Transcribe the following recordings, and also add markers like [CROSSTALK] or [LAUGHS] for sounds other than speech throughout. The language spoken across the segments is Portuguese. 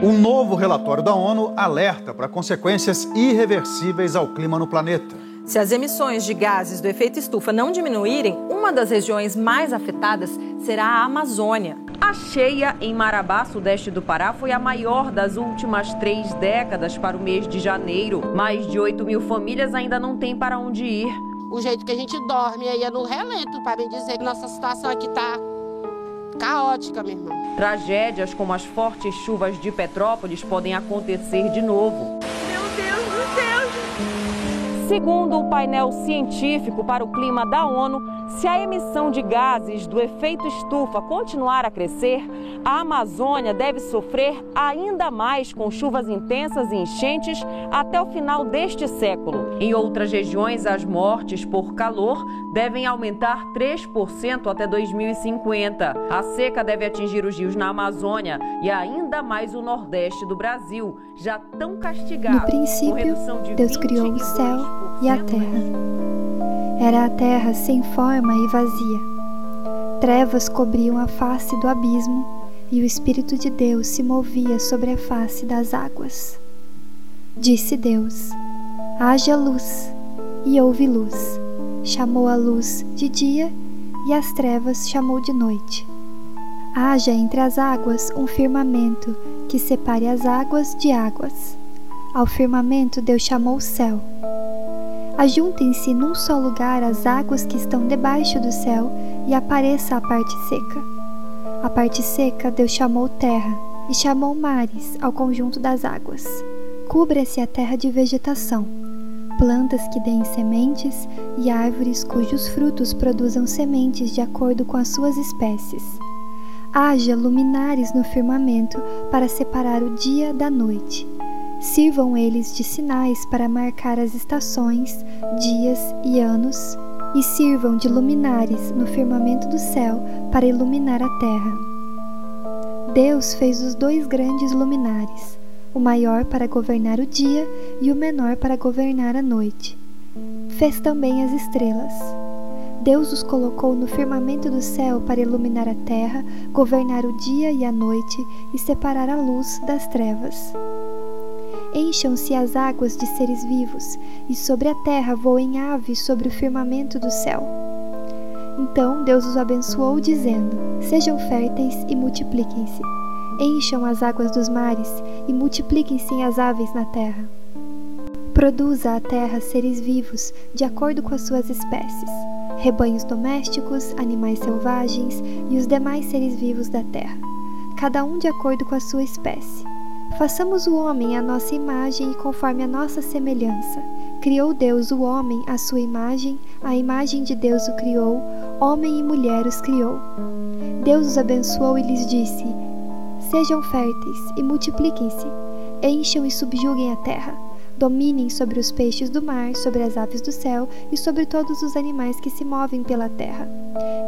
Um novo relatório da ONU alerta para consequências irreversíveis ao clima no planeta. Se as emissões de gases do efeito estufa não diminuírem, uma das regiões mais afetadas será a Amazônia. A cheia em Marabá, sudeste do Pará, foi a maior das últimas três décadas para o mês de janeiro. Mais de 8 mil famílias ainda não têm para onde ir. O jeito que a gente dorme aí é no relento, para me dizer que nossa situação aqui está caótica, meu irmão. Tragédias como as fortes chuvas de Petrópolis podem acontecer de novo. Meu Deus do céu! Segundo o painel científico para o clima da ONU, se a emissão de gases do efeito estufa continuar a crescer, a Amazônia deve sofrer ainda mais com chuvas intensas e enchentes até o final deste século. Em outras regiões, as mortes por calor devem aumentar 3% até 2050. A seca deve atingir os rios na Amazônia e ainda mais o nordeste do Brasil, já tão castigado. No princípio, Deus criou o céu e a terra. Era a terra sem forma e vazia. Trevas cobriam a face do abismo e o Espírito de Deus se movia sobre a face das águas. Disse Deus: Haja luz, e houve luz. Chamou a luz de dia e as trevas chamou de noite. Haja entre as águas um firmamento que separe as águas de águas. Ao firmamento Deus chamou o céu. Ajuntem-se num só lugar as águas que estão debaixo do céu e apareça a parte seca. A parte seca Deus chamou terra e chamou mares ao conjunto das águas. Cubra-se a terra de vegetação, plantas que deem sementes e árvores cujos frutos produzam sementes de acordo com as suas espécies. Haja luminares no firmamento para separar o dia da noite Sirvam eles de sinais para marcar as estações, dias e anos, e sirvam de luminares no firmamento do céu para iluminar a terra. Deus fez os dois grandes luminares, o maior para governar o dia e o menor para governar a noite. Fez também as estrelas. Deus os colocou no firmamento do céu para iluminar a terra, governar o dia e a noite e separar a luz das trevas. Encham-se as águas de seres vivos, e sobre a terra voem aves sobre o firmamento do céu. Então Deus os abençoou, dizendo: Sejam férteis e multipliquem-se. Encham as águas dos mares e multipliquem-se as aves na terra. Produza a terra seres vivos, de acordo com as suas espécies, rebanhos domésticos, animais selvagens e os demais seres vivos da terra, cada um de acordo com a sua espécie. Façamos o homem à nossa imagem e conforme a nossa semelhança. Criou Deus o homem à sua imagem, a imagem de Deus o criou, homem e mulher os criou. Deus os abençoou e lhes disse: Sejam férteis e multipliquem-se, encham e subjuguem a terra dominem sobre os peixes do mar, sobre as aves do céu e sobre todos os animais que se movem pela terra.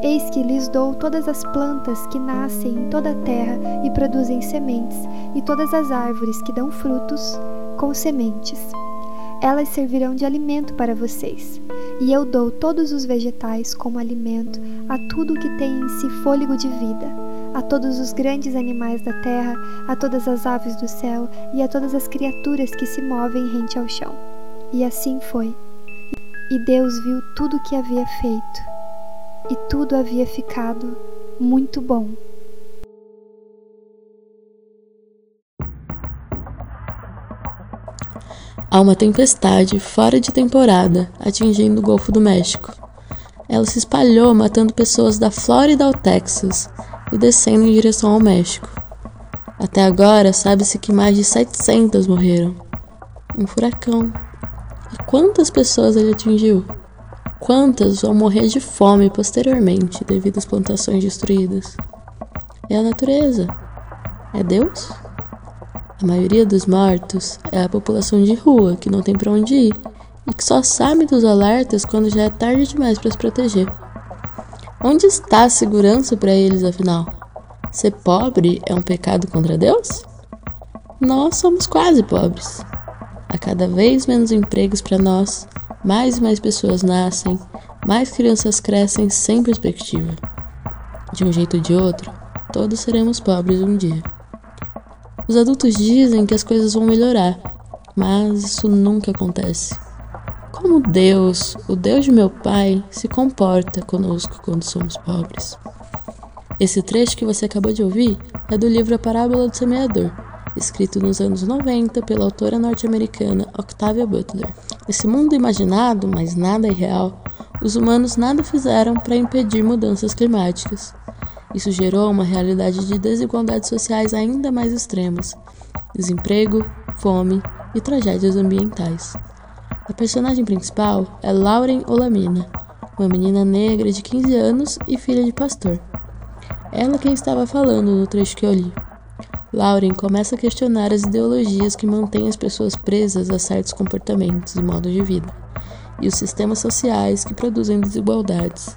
Eis que lhes dou todas as plantas que nascem em toda a terra e produzem sementes, e todas as árvores que dão frutos com sementes. Elas servirão de alimento para vocês. E eu dou todos os vegetais como alimento a tudo que tem em si fôlego de vida a todos os grandes animais da terra, a todas as aves do céu e a todas as criaturas que se movem rente ao chão. E assim foi. E Deus viu tudo o que havia feito, e tudo havia ficado muito bom. Há uma tempestade fora de temporada atingindo o Golfo do México. Ela se espalhou matando pessoas da Flórida ao Texas, e descendo em direção ao México. Até agora, sabe-se que mais de 700 morreram. Um furacão. E quantas pessoas ele atingiu? Quantas vão morrer de fome posteriormente devido às plantações destruídas? É a natureza. É Deus? A maioria dos mortos é a população de rua que não tem para onde ir e que só sabe dos alertas quando já é tarde demais para se proteger. Onde está a segurança para eles, afinal? Ser pobre é um pecado contra Deus? Nós somos quase pobres. Há cada vez menos empregos para nós, mais e mais pessoas nascem, mais crianças crescem sem perspectiva. De um jeito ou de outro, todos seremos pobres um dia. Os adultos dizem que as coisas vão melhorar, mas isso nunca acontece. Como Deus, o Deus de meu pai, se comporta conosco quando somos pobres? Esse trecho que você acabou de ouvir é do livro A Parábola do Semeador, escrito nos anos 90 pela autora norte-americana Octavia Butler. Nesse mundo imaginado, mas nada é real, os humanos nada fizeram para impedir mudanças climáticas. Isso gerou uma realidade de desigualdades sociais ainda mais extremas: desemprego, fome e tragédias ambientais. A personagem principal é Lauren Olamina, uma menina negra de 15 anos e filha de pastor. Ela quem estava falando no trecho que eu li. Lauren começa a questionar as ideologias que mantêm as pessoas presas a certos comportamentos e modos de vida, e os sistemas sociais que produzem desigualdades.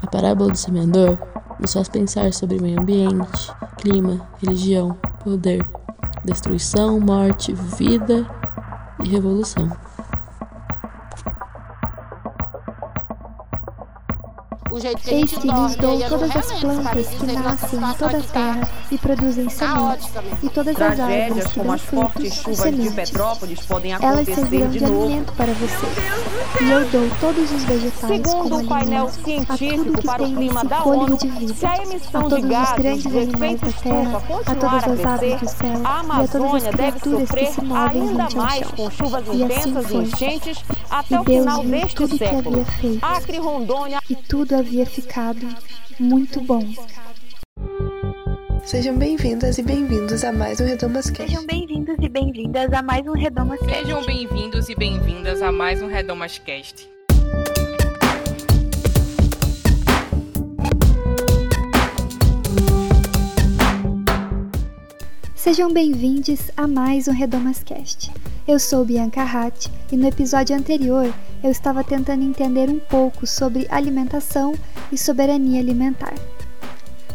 A parábola do semeador nos faz pensar sobre meio ambiente, clima, religião, poder, destruição, morte, vida e revolução. Eis que lhes dou todas as plantas que nascem em toda a terra e produzem sementes, e todas as árvores que dão frutos e sementes. Elas servirão de alimento para vocês. E eu dou todos os vegetais Segundo como o painel alimento a tudo científico que para o tem clima esse da fôlego ONU, de vida, se a todos de os gases grandes animais da terra, a continuar todas a as aves do crescer, céu a e a todas as Amazônia deve criaturas que sofrer se movem ainda rente ao mais chão. com chuvas E assim intensas e foi. enchentes até E o Deus final viu deste tudo que século. havia feito. Acre, Rondônia, E tudo havia ficado muito bom. Sejam bem-vindas e bem-vindos a mais um Redomas Cast. Sejam bem-vindos e bem-vindas a mais um Redomas Cast. Sejam bem-vindos e bem-vindas a mais um Redomas Cast. Sejam bem-vindos a mais um Redomascast. Eu sou Bianca Hatt e no episódio anterior eu estava tentando entender um pouco sobre alimentação e soberania alimentar.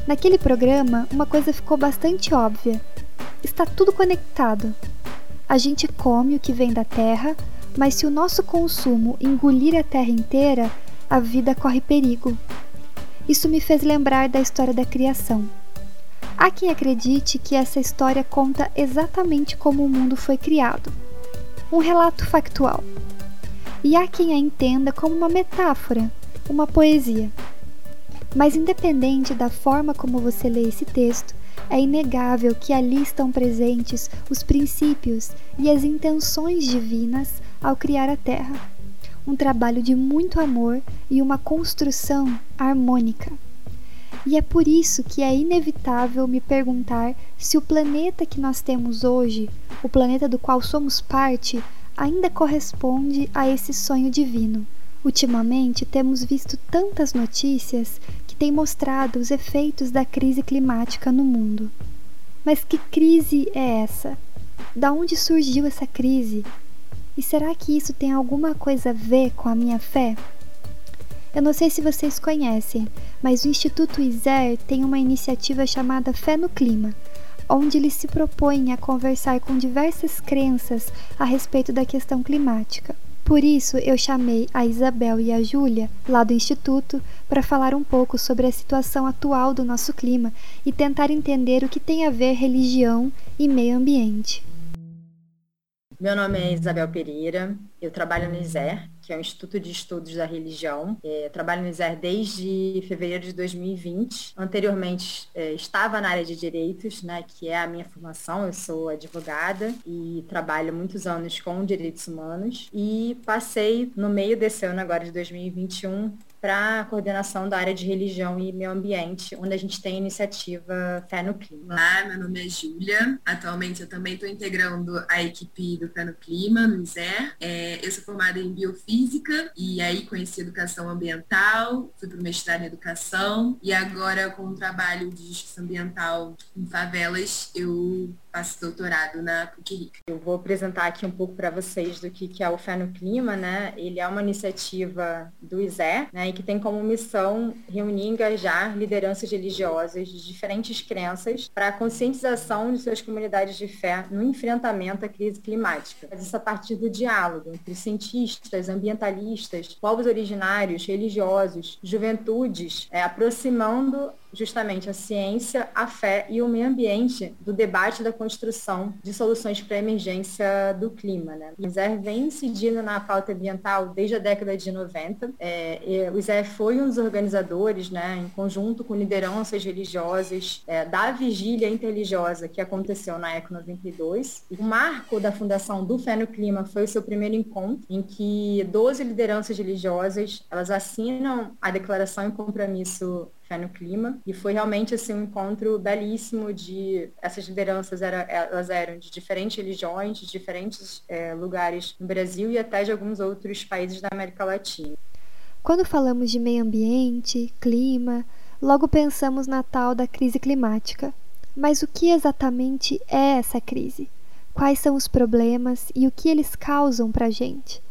Naquele programa, uma coisa ficou bastante óbvia: está tudo conectado. A gente come o que vem da terra, mas se o nosso consumo engolir a terra inteira, a vida corre perigo. Isso me fez lembrar da história da criação. Há quem acredite que essa história conta exatamente como o mundo foi criado. Um relato factual. E há quem a entenda como uma metáfora, uma poesia. Mas, independente da forma como você lê esse texto, é inegável que ali estão presentes os princípios e as intenções divinas ao criar a Terra. Um trabalho de muito amor e uma construção harmônica. E é por isso que é inevitável me perguntar se o planeta que nós temos hoje, o planeta do qual somos parte, ainda corresponde a esse sonho divino. Ultimamente temos visto tantas notícias que têm mostrado os efeitos da crise climática no mundo. Mas que crise é essa? Da onde surgiu essa crise? E será que isso tem alguma coisa a ver com a minha fé? Eu não sei se vocês conhecem, mas o Instituto ISER tem uma iniciativa chamada Fé no Clima, onde eles se propõem a conversar com diversas crenças a respeito da questão climática. Por isso, eu chamei a Isabel e a Júlia, lá do Instituto, para falar um pouco sobre a situação atual do nosso clima e tentar entender o que tem a ver religião e meio ambiente. Meu nome é Isabel Pereira, eu trabalho no ISER, que é o Instituto de Estudos da Religião. É, trabalho no ISER desde fevereiro de 2020. Anteriormente, é, estava na área de direitos, né, que é a minha formação. Eu sou advogada e trabalho muitos anos com direitos humanos. E passei, no meio desse ano agora de 2021, para a coordenação da área de religião e meio ambiente, onde a gente tem a iniciativa Fé no Clima. Olá, meu nome é Júlia. Atualmente eu também estou integrando a equipe do Fé no Clima, no ISER. É, eu sou formada em biofísica e aí conheci educação ambiental, fui para o mestrado em educação e agora com o trabalho de justiça ambiental em favelas, eu faço doutorado na PUC-RI. Eu vou apresentar aqui um pouco para vocês do que, que é o Fé no Clima, né? Ele é uma iniciativa do ISER, né? E que tem como missão reunir e engajar lideranças religiosas de diferentes crenças para a conscientização de suas comunidades de fé no enfrentamento à crise climática. Faz isso a partir do diálogo entre cientistas, ambientalistas, povos originários, religiosos, juventudes, é, aproximando justamente a ciência, a fé e o meio ambiente do debate da construção de soluções para a emergência do clima. Né? O ISER vem incidindo na pauta ambiental desde a década de 90. É, o ISER foi um dos organizadores, né, em conjunto com lideranças religiosas, é, da vigília interreligiosa que aconteceu na ECO 92. O marco da fundação do Fé no Clima foi o seu primeiro encontro, em que 12 lideranças religiosas elas assinam a declaração em compromisso Fé no Clima. E foi realmente assim, um encontro belíssimo de. Essas lideranças era, elas eram de diferentes religiões, de diferentes é, lugares no Brasil e até de alguns outros países da América Latina. Quando falamos de meio ambiente, clima, logo pensamos na tal da crise climática. Mas o que exatamente é essa crise? Quais são os problemas e o que eles causam para a gente?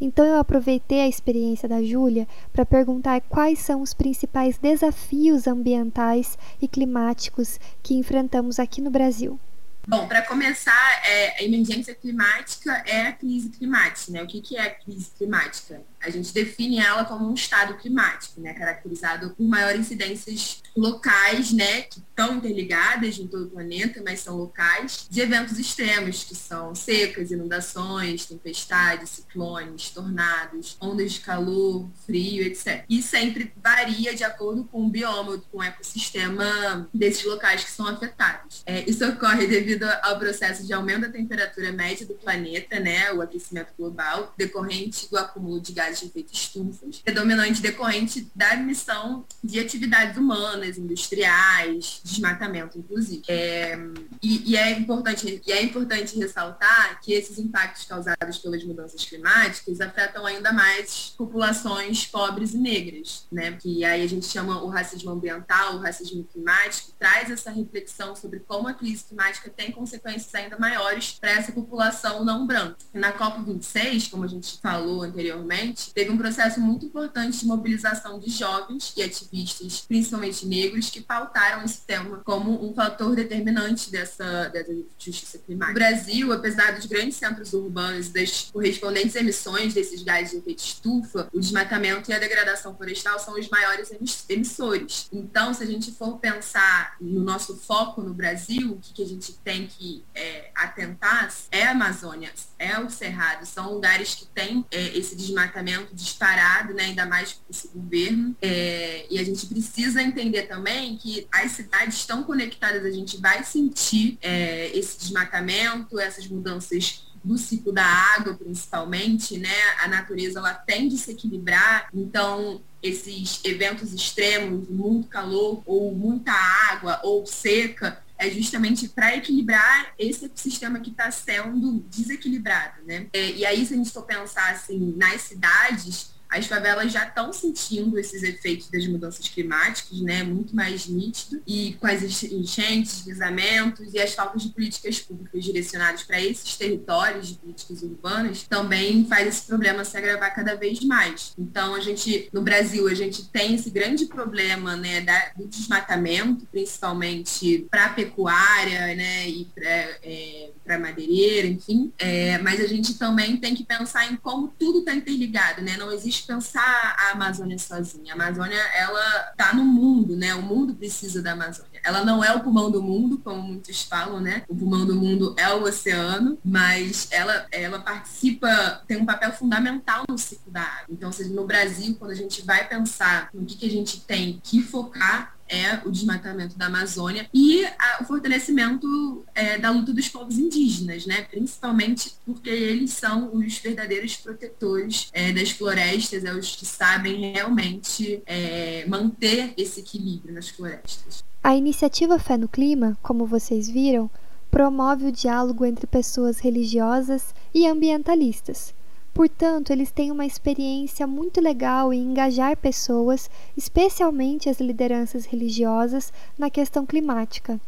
Então eu aproveitei a experiência da Júlia para perguntar quais são os principais desafios ambientais e climáticos que enfrentamos aqui no Brasil. Bom, para começar, é, a emergência climática é a crise climática. Né? O que, que é a crise climática? A gente define ela como um estado climático, né? caracterizado por maiores incidências locais, né? que estão interligadas em todo o planeta, mas são locais, de eventos extremos, que são secas, inundações, tempestades, ciclones, tornados, ondas de calor, frio, etc. E sempre varia de acordo com o bioma, com o ecossistema desses locais que são afetados. É, isso ocorre devido ao processo de aumento da temperatura média do planeta, né? o aquecimento global, decorrente do acúmulo de gases de efeito estufa, predominante decorrente da emissão de atividades humanas, industriais, desmatamento, inclusive. É, e, e, é importante, e é importante ressaltar que esses impactos causados pelas mudanças climáticas afetam ainda mais populações pobres e negras, né? Que aí a gente chama o racismo ambiental, o racismo climático, traz essa reflexão sobre como a crise climática tem consequências ainda maiores para essa população não branca. Na COP26, como a gente falou anteriormente, teve um processo muito importante de mobilização de jovens e ativistas, principalmente negros, que pautaram esse tema como um fator determinante dessa, dessa justiça climática. No Brasil, apesar dos grandes centros urbanos e das correspondentes emissões desses gases de efeito estufa, o desmatamento e a degradação florestal são os maiores emissores. Então, se a gente for pensar no nosso foco no Brasil, o que, que a gente tem que é, atentar é a Amazônia, é o Cerrado, são lugares que têm é, esse desmatamento disparado, né, ainda mais com esse governo. É, e a gente precisa entender também que as cidades estão conectadas, a gente vai sentir é, esse desmatamento, essas mudanças do ciclo da água, principalmente, né? A natureza ela tende a se equilibrar, então esses eventos extremos, muito calor ou muita água ou seca, é justamente para equilibrar esse ecossistema que está sendo desequilibrado, né? É, e aí, se a gente for pensar assim, nas cidades, as favelas já estão sentindo esses efeitos das mudanças climáticas, né, muito mais nítido, e com as enchentes, deslizamentos e as faltas de políticas públicas direcionadas para esses territórios de políticas urbanas, também faz esse problema se agravar cada vez mais. Então, a gente, no Brasil, a gente tem esse grande problema, né, da, do desmatamento, principalmente para a pecuária, né, e para é, madeireira, enfim, é, mas a gente também tem que pensar em como tudo está interligado, né? Não existe pensar a Amazônia sozinha. A Amazônia, ela está no mundo, né? O mundo precisa da Amazônia. Ela não é o pulmão do mundo, como muitos falam, né? O pulmão do mundo é o oceano, mas ela, ela participa, tem um papel fundamental no ciclo da água. Então, seja, no Brasil, quando a gente vai pensar no que, que a gente tem que focar, é o desmatamento da Amazônia e a, o fortalecimento é, da luta dos povos indígenas, né? principalmente porque eles são os verdadeiros protetores é, das florestas, é os que sabem realmente é, manter esse equilíbrio nas florestas. A iniciativa Fé no Clima, como vocês viram, promove o diálogo entre pessoas religiosas e ambientalistas Portanto, eles têm uma experiência muito legal em engajar pessoas, especialmente as lideranças religiosas, na questão climática.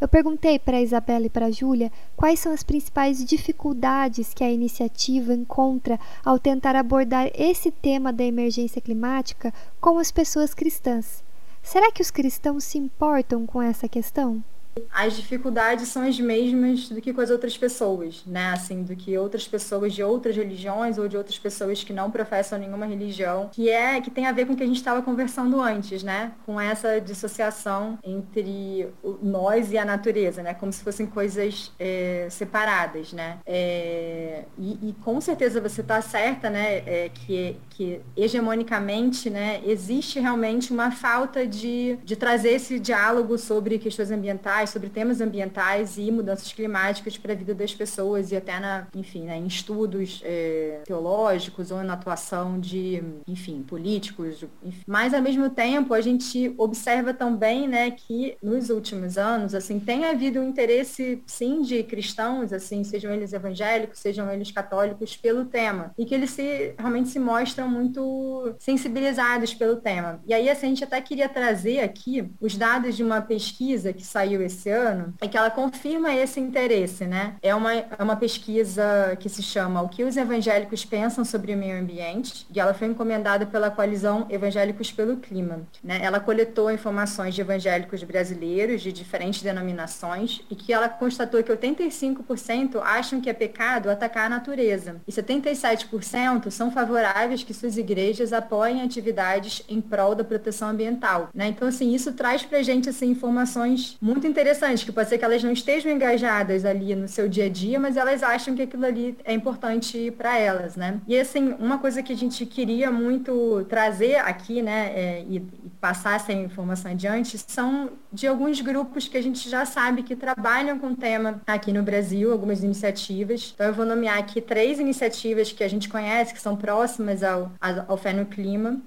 Eu perguntei para a Isabela e para a Júlia quais são as principais dificuldades que a iniciativa encontra ao tentar abordar esse tema da emergência climática com as pessoas cristãs. Será que os cristãos se importam com essa questão? As dificuldades são as mesmas do que com as outras pessoas, né? Assim, do que outras pessoas de outras religiões ou de outras pessoas que não professam nenhuma religião, que é que tem a ver com o que a gente estava conversando antes, né? Com essa dissociação entre nós e a natureza, né? Como se fossem coisas é, separadas, né? É, e, e, com certeza você está certa, né? É, que, que hegemonicamente, né? Existe realmente uma falta de, de trazer esse diálogo sobre questões ambientais, sobre temas ambientais e mudanças climáticas para a vida das pessoas e até na, enfim, né, em estudos é, teológicos ou na atuação de, enfim, políticos. Enfim. Mas ao mesmo tempo a gente observa também, né, que nos últimos anos, assim, tem havido um interesse, sim, de cristãos, assim, sejam eles evangélicos, sejam eles católicos, pelo tema e que eles se realmente se mostram muito sensibilizados pelo tema. E aí, assim, a gente até queria trazer aqui os dados de uma pesquisa que saiu esse ano e que ela confirma esse interesse, né? É uma, é uma pesquisa que se chama O que os evangélicos pensam sobre o meio ambiente e ela foi encomendada pela coalizão Evangélicos pelo Clima. Né? Ela coletou informações de evangélicos brasileiros de diferentes denominações e que ela constatou que 85% acham que é pecado atacar a natureza e 77% são favoráveis que suas igrejas apoiem atividades em prol da proteção ambiental. Né? Então, assim, isso traz para gente assim, informações muito interessantes, que pode ser que elas não estejam engajadas ali no seu dia a dia, mas elas acham que aquilo ali é importante para elas, né? E assim, uma coisa que a gente queria muito trazer aqui, né, é, e, e passar essa informação adiante, são de alguns grupos que a gente já sabe que trabalham com o tema aqui no Brasil, algumas iniciativas. Então eu vou nomear aqui três iniciativas que a gente conhece, que são próximas ao, ao Fé no Clima.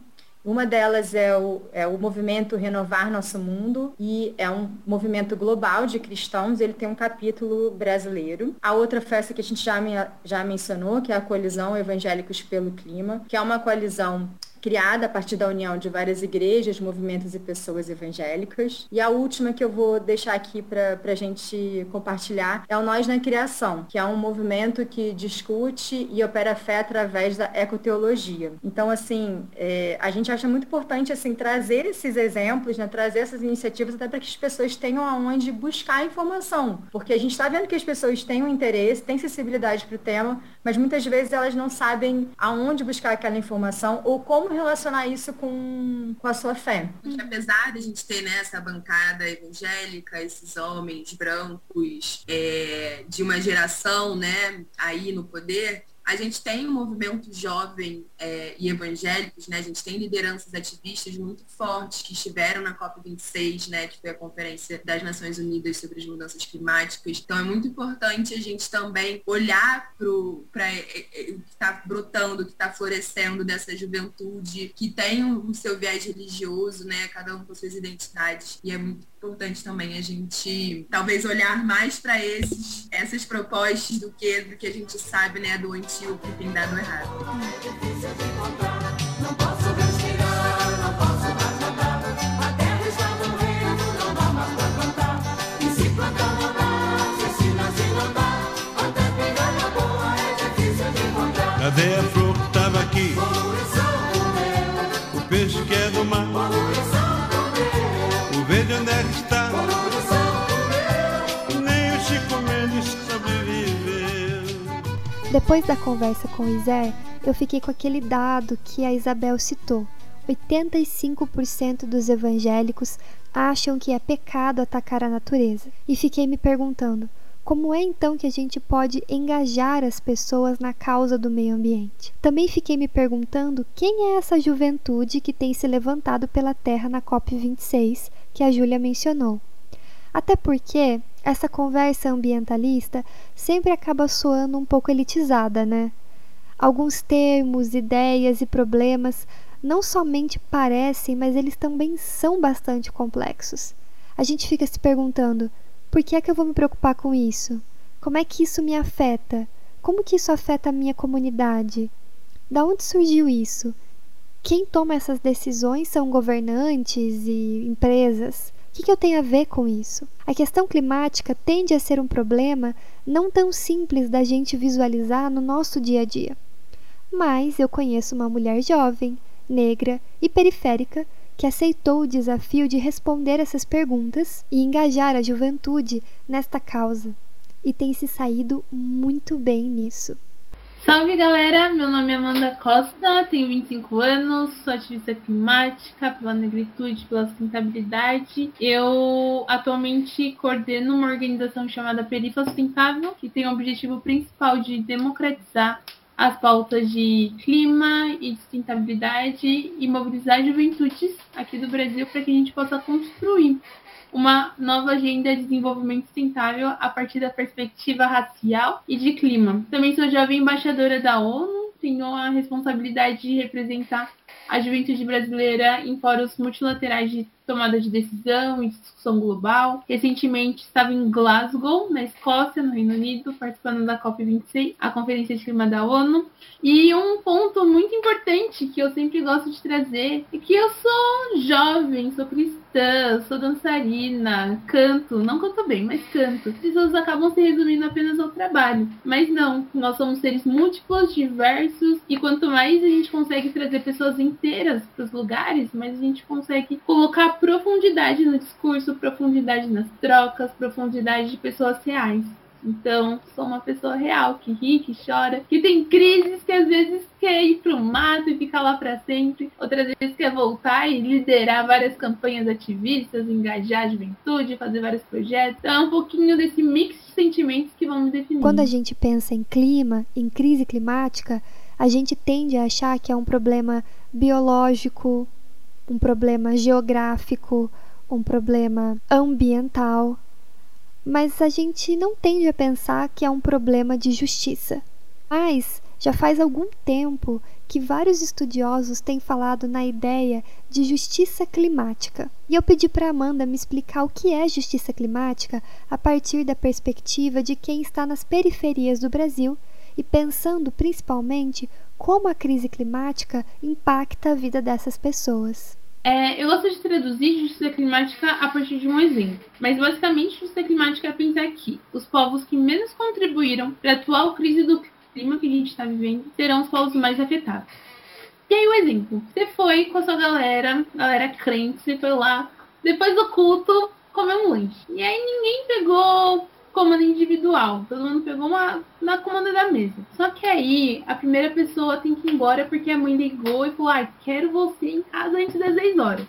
Uma delas é o, é o movimento Renovar Nosso Mundo e é um movimento global de cristãos, ele tem um capítulo brasileiro. A outra festa que a gente já, já mencionou, que é a Colisão Evangélicos pelo Clima, que é uma coalizão criada a partir da união de várias igrejas, movimentos e pessoas evangélicas. E a última que eu vou deixar aqui para a gente compartilhar é o Nós na Criação, que é um movimento que discute e opera fé através da ecoteologia. Então, assim, é, a gente acha muito importante assim trazer esses exemplos, né, trazer essas iniciativas até para que as pessoas tenham aonde buscar informação, porque a gente está vendo que as pessoas têm um interesse, têm sensibilidade para o tema, mas muitas vezes elas não sabem aonde buscar aquela informação ou como relacionar isso com, com a sua fé. Porque apesar de a gente ter né, bancada evangélica, esses homens brancos é, de uma geração, né, aí no poder, a gente tem um movimento jovem é, e evangélicos, né? A gente tem lideranças ativistas muito fortes que estiveram na COP26, né? Que foi a Conferência das Nações Unidas sobre as Mudanças Climáticas. Então é muito importante a gente também olhar para é, é, o que está brotando, o que está florescendo dessa juventude que tem o seu viés religioso, né? Cada um com suas identidades. E é muito importante também a gente talvez olhar mais para essas propostas do que do que a gente sabe, né, do antigo que tem dado errado. Depois da conversa com o Isé, eu fiquei com aquele dado que a Isabel citou. 85% dos evangélicos acham que é pecado atacar a natureza. E fiquei me perguntando: como é então que a gente pode engajar as pessoas na causa do meio ambiente? Também fiquei me perguntando quem é essa juventude que tem se levantado pela terra na COP26 que a Júlia mencionou. Até porque essa conversa ambientalista sempre acaba soando um pouco elitizada, né? Alguns termos, ideias e problemas não somente parecem, mas eles também são bastante complexos. A gente fica se perguntando: por que é que eu vou me preocupar com isso? Como é que isso me afeta? Como que isso afeta a minha comunidade? Da onde surgiu isso? Quem toma essas decisões são governantes e empresas? Que, que eu tenho a ver com isso? A questão climática tende a ser um problema não tão simples da gente visualizar no nosso dia a dia. Mas eu conheço uma mulher jovem, negra e periférica que aceitou o desafio de responder essas perguntas e engajar a juventude nesta causa, e tem se saído muito bem nisso. Salve galera, meu nome é Amanda Costa, tenho 25 anos, sou ativista climática pela negritude, pela sustentabilidade. Eu atualmente coordeno uma organização chamada Perifa Sustentável, que tem o objetivo principal de democratizar as pautas de clima e sustentabilidade e mobilizar juventudes aqui do Brasil para que a gente possa construir uma nova agenda de desenvolvimento sustentável a partir da perspectiva racial e de clima. Também sou jovem embaixadora da ONU, tenho a responsabilidade de representar a juventude brasileira em fóruns multilaterais de tomada de decisão e discussão global. Recentemente estava em Glasgow, na Escócia, no Reino Unido, participando da COP26, a Conferência de Clima da ONU. E um ponto muito importante que eu sempre gosto de trazer é que eu sou jovem, sou cristã, sou dançarina, canto, não canto bem, mas canto. As pessoas acabam se resumindo apenas ao trabalho. Mas não, nós somos seres múltiplos, diversos, e quanto mais a gente consegue trazer pessoas inteiras para os lugares, mais a gente consegue colocar profundidade no discurso, profundidade nas trocas, profundidade de pessoas reais. Então, sou uma pessoa real, que ri, que chora, que tem crises, que às vezes quer ir pro mato e ficar lá para sempre, outras vezes quer voltar e liderar várias campanhas ativistas, engajar a juventude, fazer vários projetos. Então, é um pouquinho desse mix de sentimentos que vão me definir. Quando a gente pensa em clima, em crise climática, a gente tende a achar que é um problema biológico, um problema geográfico, um problema ambiental, mas a gente não tende a pensar que é um problema de justiça. Mas já faz algum tempo que vários estudiosos têm falado na ideia de justiça climática. E eu pedi para Amanda me explicar o que é justiça climática a partir da perspectiva de quem está nas periferias do Brasil e pensando principalmente como a crise climática impacta a vida dessas pessoas. É, eu gosto de traduzir justiça climática a partir de um exemplo, mas basicamente justiça climática é pensar que os povos que menos contribuíram para a atual crise do clima que a gente está vivendo serão os povos mais afetados. E aí o exemplo, você foi com a sua galera, galera crente, você foi lá, depois do culto, comer um lanche. E aí ninguém pegou comando individual. Todo mundo pegou uma na comanda da mesa. Só que aí a primeira pessoa tem que ir embora porque a mãe ligou e falou: ah, quero você em casa antes das 10 horas.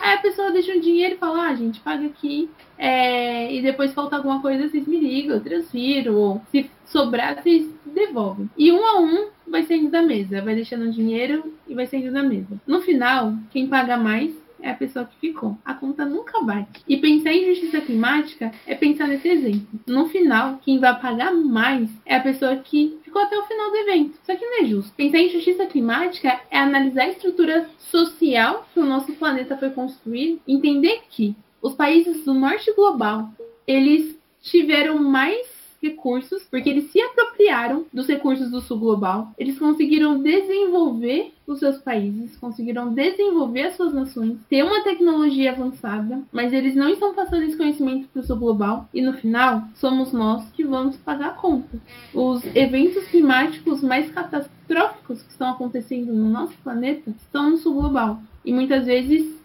Aí a pessoa deixa um dinheiro e fala: ah, gente, paga aqui. É... E depois falta alguma coisa, vocês me ligam, eu transfiro. Ou se sobrar, vocês devolvem. E um a um vai saindo da mesa. Vai deixando o dinheiro e vai saindo da mesa. No final, quem paga mais é a pessoa que ficou. A conta nunca bate. E pensar em justiça climática é pensar nesse exemplo. No final, quem vai pagar mais é a pessoa que ficou até o final do evento. Isso aqui não é justo. Pensar em justiça climática é analisar a estrutura social que o nosso planeta foi construído, entender que os países do norte global, eles tiveram mais recursos, porque eles se apropriaram dos recursos do sul global, eles conseguiram desenvolver os seus países, conseguiram desenvolver as suas nações, ter uma tecnologia avançada, mas eles não estão passando esse conhecimento para o sul global e no final somos nós que vamos pagar a conta. Os eventos climáticos mais catastróficos que estão acontecendo no nosso planeta estão no sul global. E muitas vezes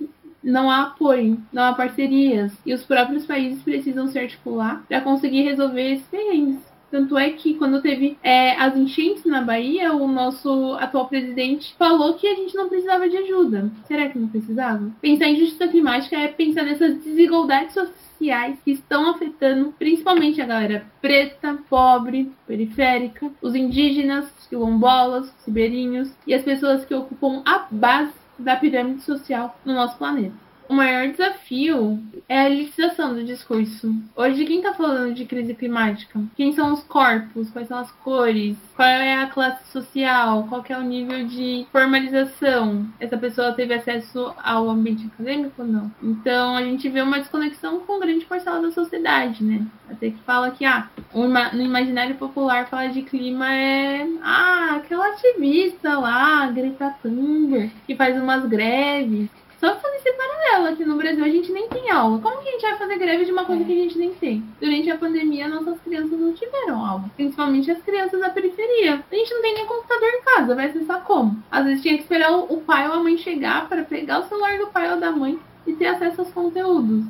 não há apoio, não há parcerias. E os próprios países precisam se articular para conseguir resolver esses perrengues. Tanto é que quando teve é, as enchentes na Bahia, o nosso atual presidente falou que a gente não precisava de ajuda. Será que não precisava? Pensar em justiça climática é pensar nessas desigualdades sociais que estão afetando principalmente a galera preta, pobre, periférica, os indígenas, os quilombolas, os ribeirinhos e as pessoas que ocupam a base da pirâmide social no nosso planeta. O maior desafio é a elitização do discurso. Hoje, quem está falando de crise climática? Quem são os corpos? Quais são as cores? Qual é a classe social? Qual é o nível de formalização? Essa pessoa teve acesso ao ambiente acadêmico ou não? Então, a gente vê uma desconexão com grande parcela da sociedade, né? Até que fala que, ah, no imaginário popular, falar de clima é, ah, aquela ativista lá, Greta Thunberg, que faz umas greves Só fazer esse paralelo aqui no Brasil, a gente nem tem aula. Como que a gente vai fazer greve de uma coisa que a gente nem tem? Durante a pandemia, nossas crianças não tiveram aula. Principalmente as crianças da periferia. A gente não tem nem computador em casa, vai acessar como? Às vezes tinha que esperar o pai ou a mãe chegar para pegar o celular do pai ou da mãe e ter acesso aos conteúdos.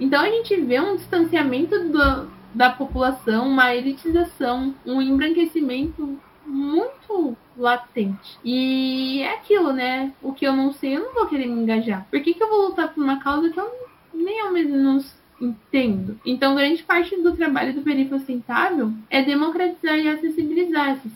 Então a gente vê um distanciamento do, da população, uma elitização, um embranquecimento muito latente. E é aquilo, né? O que eu não sei, eu não vou querer me engajar. Por que, que eu vou lutar por uma causa que eu nem ao menos entendo? Então, grande parte do trabalho do Perifa Sustentável é democratizar e acessibilizar essas,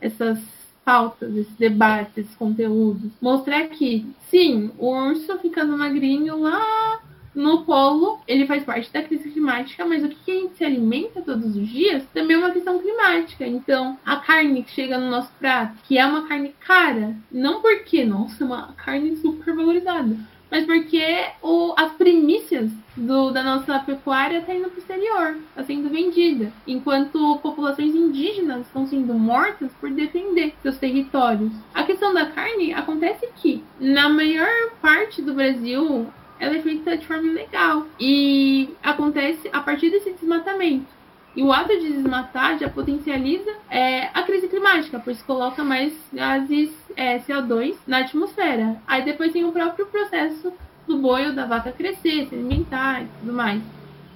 essas pautas, esses debates, esses conteúdos. Mostrar que, sim, o urso ficando magrinho lá no polo, ele faz parte da crise climática, mas o que a gente se alimenta todos os dias também é uma questão climática. Então, a carne que chega no nosso prato, que é uma carne cara, não porque, nossa, é uma carne super valorizada, mas porque o, as primícias do, da nossa pecuária está indo para o exterior, está sendo vendida, enquanto populações indígenas estão sendo mortas por defender seus territórios. A questão da carne acontece que, na maior parte do Brasil, ela é feita de forma ilegal. E acontece a partir desse desmatamento. E o ato de desmatar já potencializa é, a crise climática, pois coloca mais gases é, CO2 na atmosfera. Aí depois tem o próprio processo do boi ou da vaca crescer, se alimentar e tudo mais.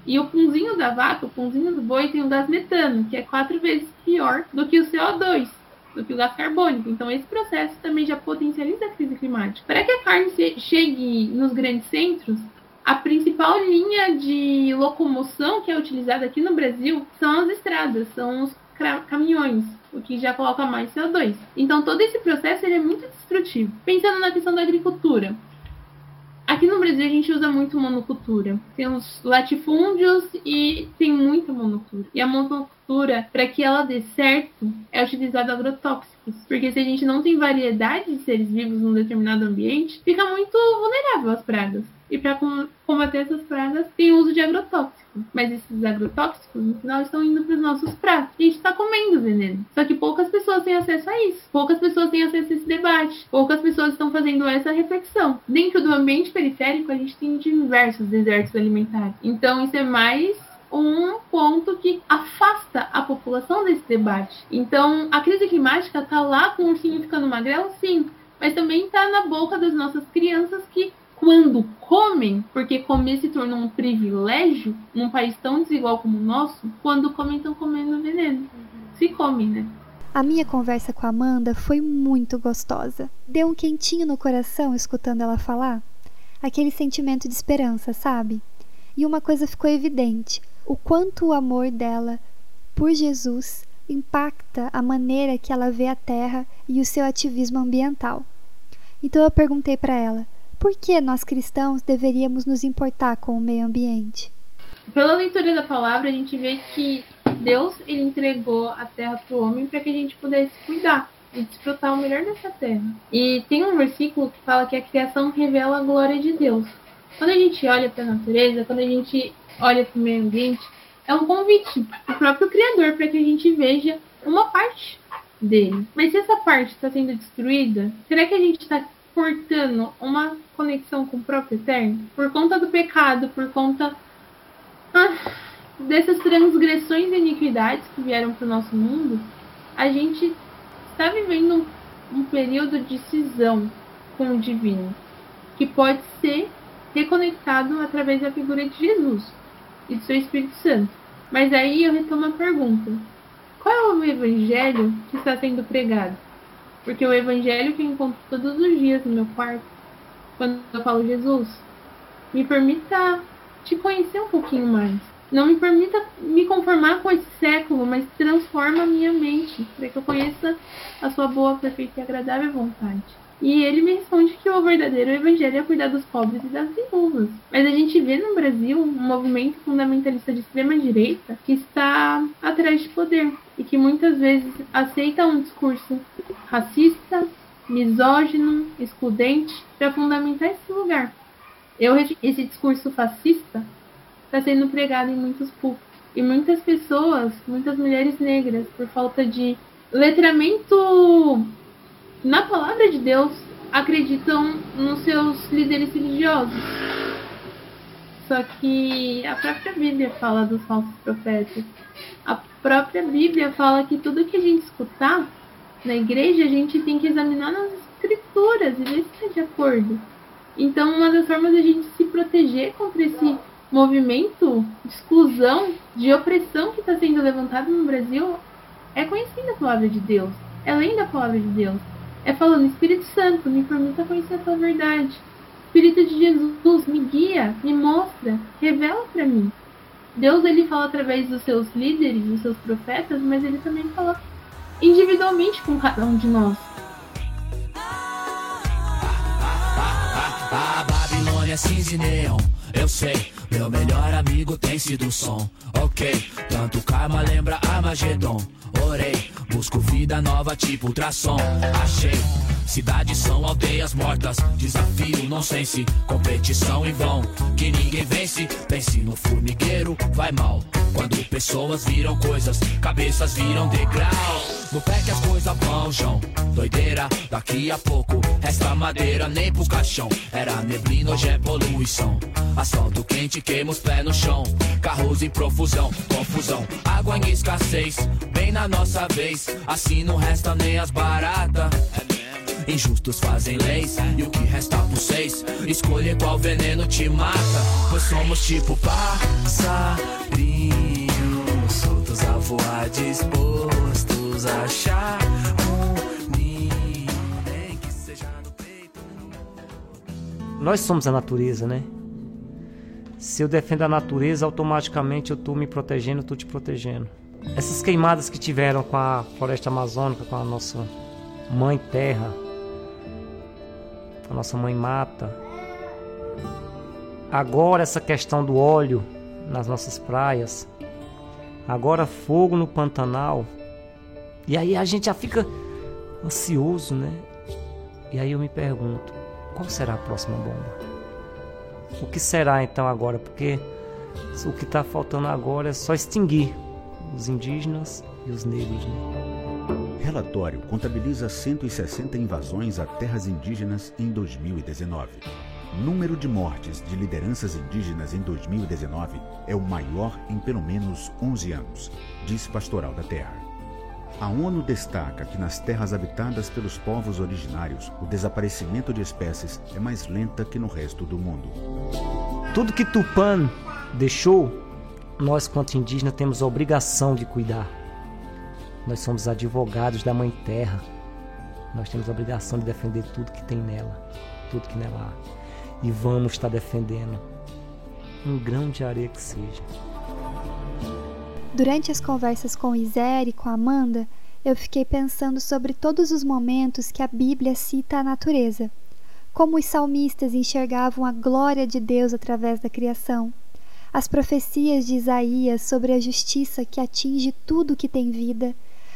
E o punzinho da vaca, o punzinho do boi, tem o gás metano, que é quatro vezes pior do que o CO2 do que o gás carbônico. Então, esse processo também já potencializa a crise climática. Para que a carne chegue nos grandes centros, a principal linha de locomoção que é utilizada aqui no Brasil são as estradas, são os caminhões, o que já coloca mais CO2. Então, todo esse processo é muito destrutivo. Pensando na questão da agricultura, Aqui no Brasil a gente usa muito monocultura. Tem os latifúndios e tem muita monocultura. E a monocultura, para que ela dê certo, é utilizada agrotóxicos. Porque se a gente não tem variedade de seres vivos num determinado ambiente, fica muito vulnerável às pragas. E para combater essas pragas, tem o uso de agrotóxicos. Mas esses agrotóxicos, no final, estão indo para os nossos pratos. A gente está comendo veneno. Só que poucas pessoas têm acesso a isso. Poucas pessoas têm acesso a esse debate. Poucas pessoas estão fazendo essa reflexão. Dentro do ambiente periférico, a gente tem diversos desertos alimentares. Então, isso é mais um ponto que afasta a população desse debate. Então, a crise climática está lá com o ursinho ficando magrelo, sim, mas também está na boca das nossas crianças que quando comem, porque comer se tornou um privilégio num país tão desigual como o nosso, quando comem estão comendo veneno. Uhum. Se comem, né? A minha conversa com a Amanda foi muito gostosa. Deu um quentinho no coração escutando ela falar. Aquele sentimento de esperança, sabe? E uma coisa ficou evidente: o quanto o amor dela por Jesus impacta a maneira que ela vê a terra e o seu ativismo ambiental. Então eu perguntei para ela: por que nós cristãos deveríamos nos importar com o meio ambiente? Pela leitura da palavra, a gente vê que Deus ele entregou a terra para o homem para que a gente pudesse cuidar e desfrutar o melhor dessa terra. E tem um versículo que fala que a criação revela a glória de Deus. Quando a gente olha para a natureza, quando a gente olha para o meio ambiente, é um convite do próprio Criador para que a gente veja uma parte dele. Mas se essa parte está sendo destruída, será que a gente está cortando uma conexão com o próprio eterno por conta do pecado, por conta ah, dessas transgressões e iniquidades que vieram para o nosso mundo, a gente está vivendo um, um período de cisão com o divino, que pode ser reconectado através da figura de Jesus e do seu Espírito Santo. Mas aí eu retomo a pergunta: qual é o evangelho que está sendo pregado? Porque o evangelho que encontro todos os dias no meu quarto, quando eu falo Jesus, me permita te conhecer um pouquinho mais. Não me permita me conformar com esse século, mas transforma a minha mente para que eu conheça a sua boa, perfeita e agradável vontade. E ele me responde que o verdadeiro evangelho é cuidar dos pobres e das viúvas. Mas a gente vê no Brasil um movimento fundamentalista de extrema direita que está atrás de poder e que muitas vezes aceita um discurso racista, misógino, excludente para fundamentar esse lugar. Eu, esse discurso fascista está sendo pregado em muitos públicos. E muitas pessoas, muitas mulheres negras, por falta de letramento na palavra de Deus, acreditam nos seus líderes religiosos. Só que a própria Bíblia fala dos falsos profetas. A própria Bíblia fala que tudo que a gente escutar na igreja, a gente tem que examinar nas escrituras e ver se está de acordo. Então, uma das formas da gente se proteger contra esse movimento de exclusão, de opressão que está sendo levantado no Brasil é conhecendo a palavra de Deus, é lendo a palavra de Deus, é falando Espírito Santo, me permita conhecer a tua verdade. Espírito de Jesus, me guia, me mostra, revela para mim. Deus ele fala através dos seus líderes, dos seus profetas, mas ele também fala individualmente com cada um de nós. Babilônia cinza e neon, eu sei. Meu melhor amigo tem sido som, ok. Tanto karma lembra Armagedon. Orei, busco vida nova tipo ultrassom. Achei. Cidades são aldeias mortas, desafio nonsense, competição em vão, que ninguém vence. Pense no formigueiro, vai mal. Quando pessoas viram coisas, cabeças viram degrau. No pé que as coisas vão, João. Doideira, daqui a pouco resta madeira nem pro caixão. Era neblina, hoje é poluição. Asfalto quente, queima os pés no chão. Carros em profusão, confusão. Água em escassez, bem na nossa vez. Assim não resta nem as baratas. Injustos fazem leis e o que resta por seis Escolher qual veneno te mata Pois somos tipo passarinhos Soltos a voar, dispostos a achar um ninho que seja no peito Nós somos a natureza, né? Se eu defendo a natureza, automaticamente eu tô me protegendo, eu tô te protegendo. Essas queimadas que tiveram com a floresta amazônica, com a nossa mãe terra, a nossa mãe mata. Agora essa questão do óleo nas nossas praias. Agora fogo no Pantanal. E aí a gente já fica ansioso, né? E aí eu me pergunto, qual será a próxima bomba? O que será então agora? Porque o que está faltando agora é só extinguir os indígenas e os negros. Né? Relatório contabiliza 160 invasões a terras indígenas em 2019. Número de mortes de lideranças indígenas em 2019 é o maior em pelo menos 11 anos, diz Pastoral da Terra. A ONU destaca que nas terras habitadas pelos povos originários, o desaparecimento de espécies é mais lenta que no resto do mundo. Tudo que Tupã deixou, nós, quanto indígenas, temos a obrigação de cuidar. Nós somos advogados da Mãe Terra. Nós temos a obrigação de defender tudo que tem nela, tudo que nela há. E vamos estar defendendo um grão de areia que seja. Durante as conversas com Iser e com Amanda, eu fiquei pensando sobre todos os momentos que a Bíblia cita a natureza, como os salmistas enxergavam a glória de Deus através da criação, as profecias de Isaías sobre a justiça que atinge tudo que tem vida,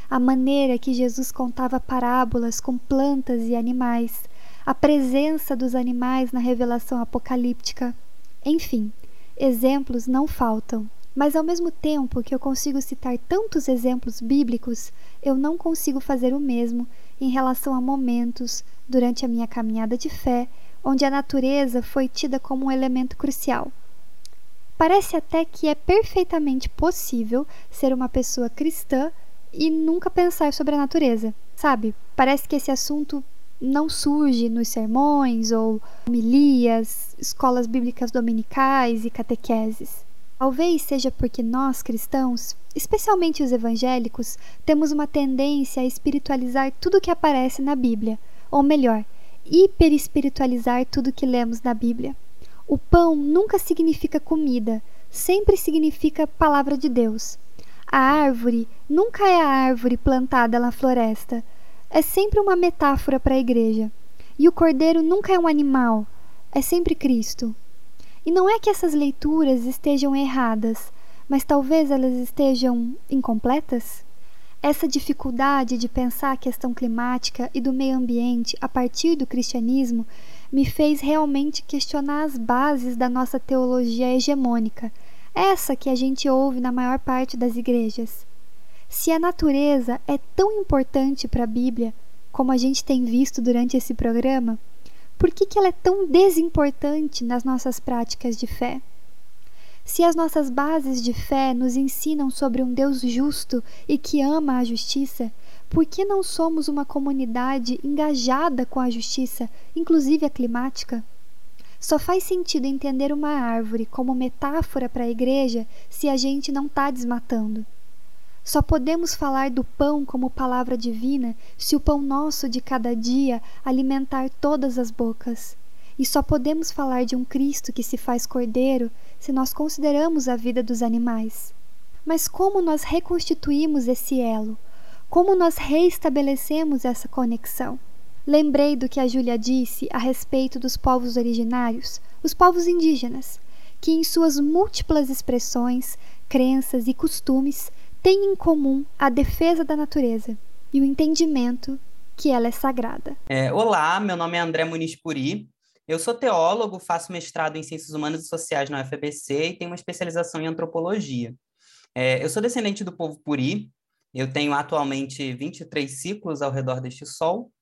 a maneira que Jesus contava parábolas com plantas e animais, a presença dos animais na revelação apocalíptica. Enfim, exemplos não faltam. Mas ao mesmo tempo que eu consigo citar tantos exemplos bíblicos, eu não consigo fazer o mesmo em relação a momentos durante a minha caminhada de fé onde a natureza foi tida como um elemento crucial. Parece até que é perfeitamente possível ser uma pessoa cristã e nunca pensar sobre a natureza, sabe? Parece que esse assunto não surge nos sermões ou homilias, escolas bíblicas dominicais e catequeses. Talvez seja porque nós cristãos, especialmente os evangélicos, temos uma tendência a espiritualizar tudo que aparece na Bíblia, ou melhor, hiperespiritualizar tudo que lemos na Bíblia. O pão nunca significa comida, sempre significa palavra de Deus. A árvore nunca é a árvore plantada na floresta, é sempre uma metáfora para a igreja. E o cordeiro nunca é um animal, é sempre Cristo. E não é que essas leituras estejam erradas, mas talvez elas estejam incompletas? Essa dificuldade de pensar a questão climática e do meio ambiente a partir do cristianismo me fez realmente questionar as bases da nossa teologia hegemônica, essa que a gente ouve na maior parte das igrejas. Se a natureza é tão importante para a Bíblia, como a gente tem visto durante esse programa, por que, que ela é tão desimportante nas nossas práticas de fé? Se as nossas bases de fé nos ensinam sobre um Deus justo e que ama a justiça, por que não somos uma comunidade engajada com a justiça, inclusive a climática? Só faz sentido entender uma árvore como metáfora para a igreja se a gente não está desmatando. Só podemos falar do pão como palavra divina se o pão nosso de cada dia alimentar todas as bocas. E só podemos falar de um Cristo que se faz cordeiro se nós consideramos a vida dos animais. Mas como nós reconstituímos esse elo? Como nós reestabelecemos essa conexão? Lembrei do que a Júlia disse a respeito dos povos originários, os povos indígenas, que em suas múltiplas expressões, crenças e costumes têm em comum a defesa da natureza e o entendimento que ela é sagrada. É, olá, meu nome é André Muniz Puri, eu sou teólogo, faço mestrado em Ciências Humanas e Sociais na UFBC e tenho uma especialização em Antropologia. É, eu sou descendente do povo Puri, eu tenho atualmente 23 ciclos ao redor deste sol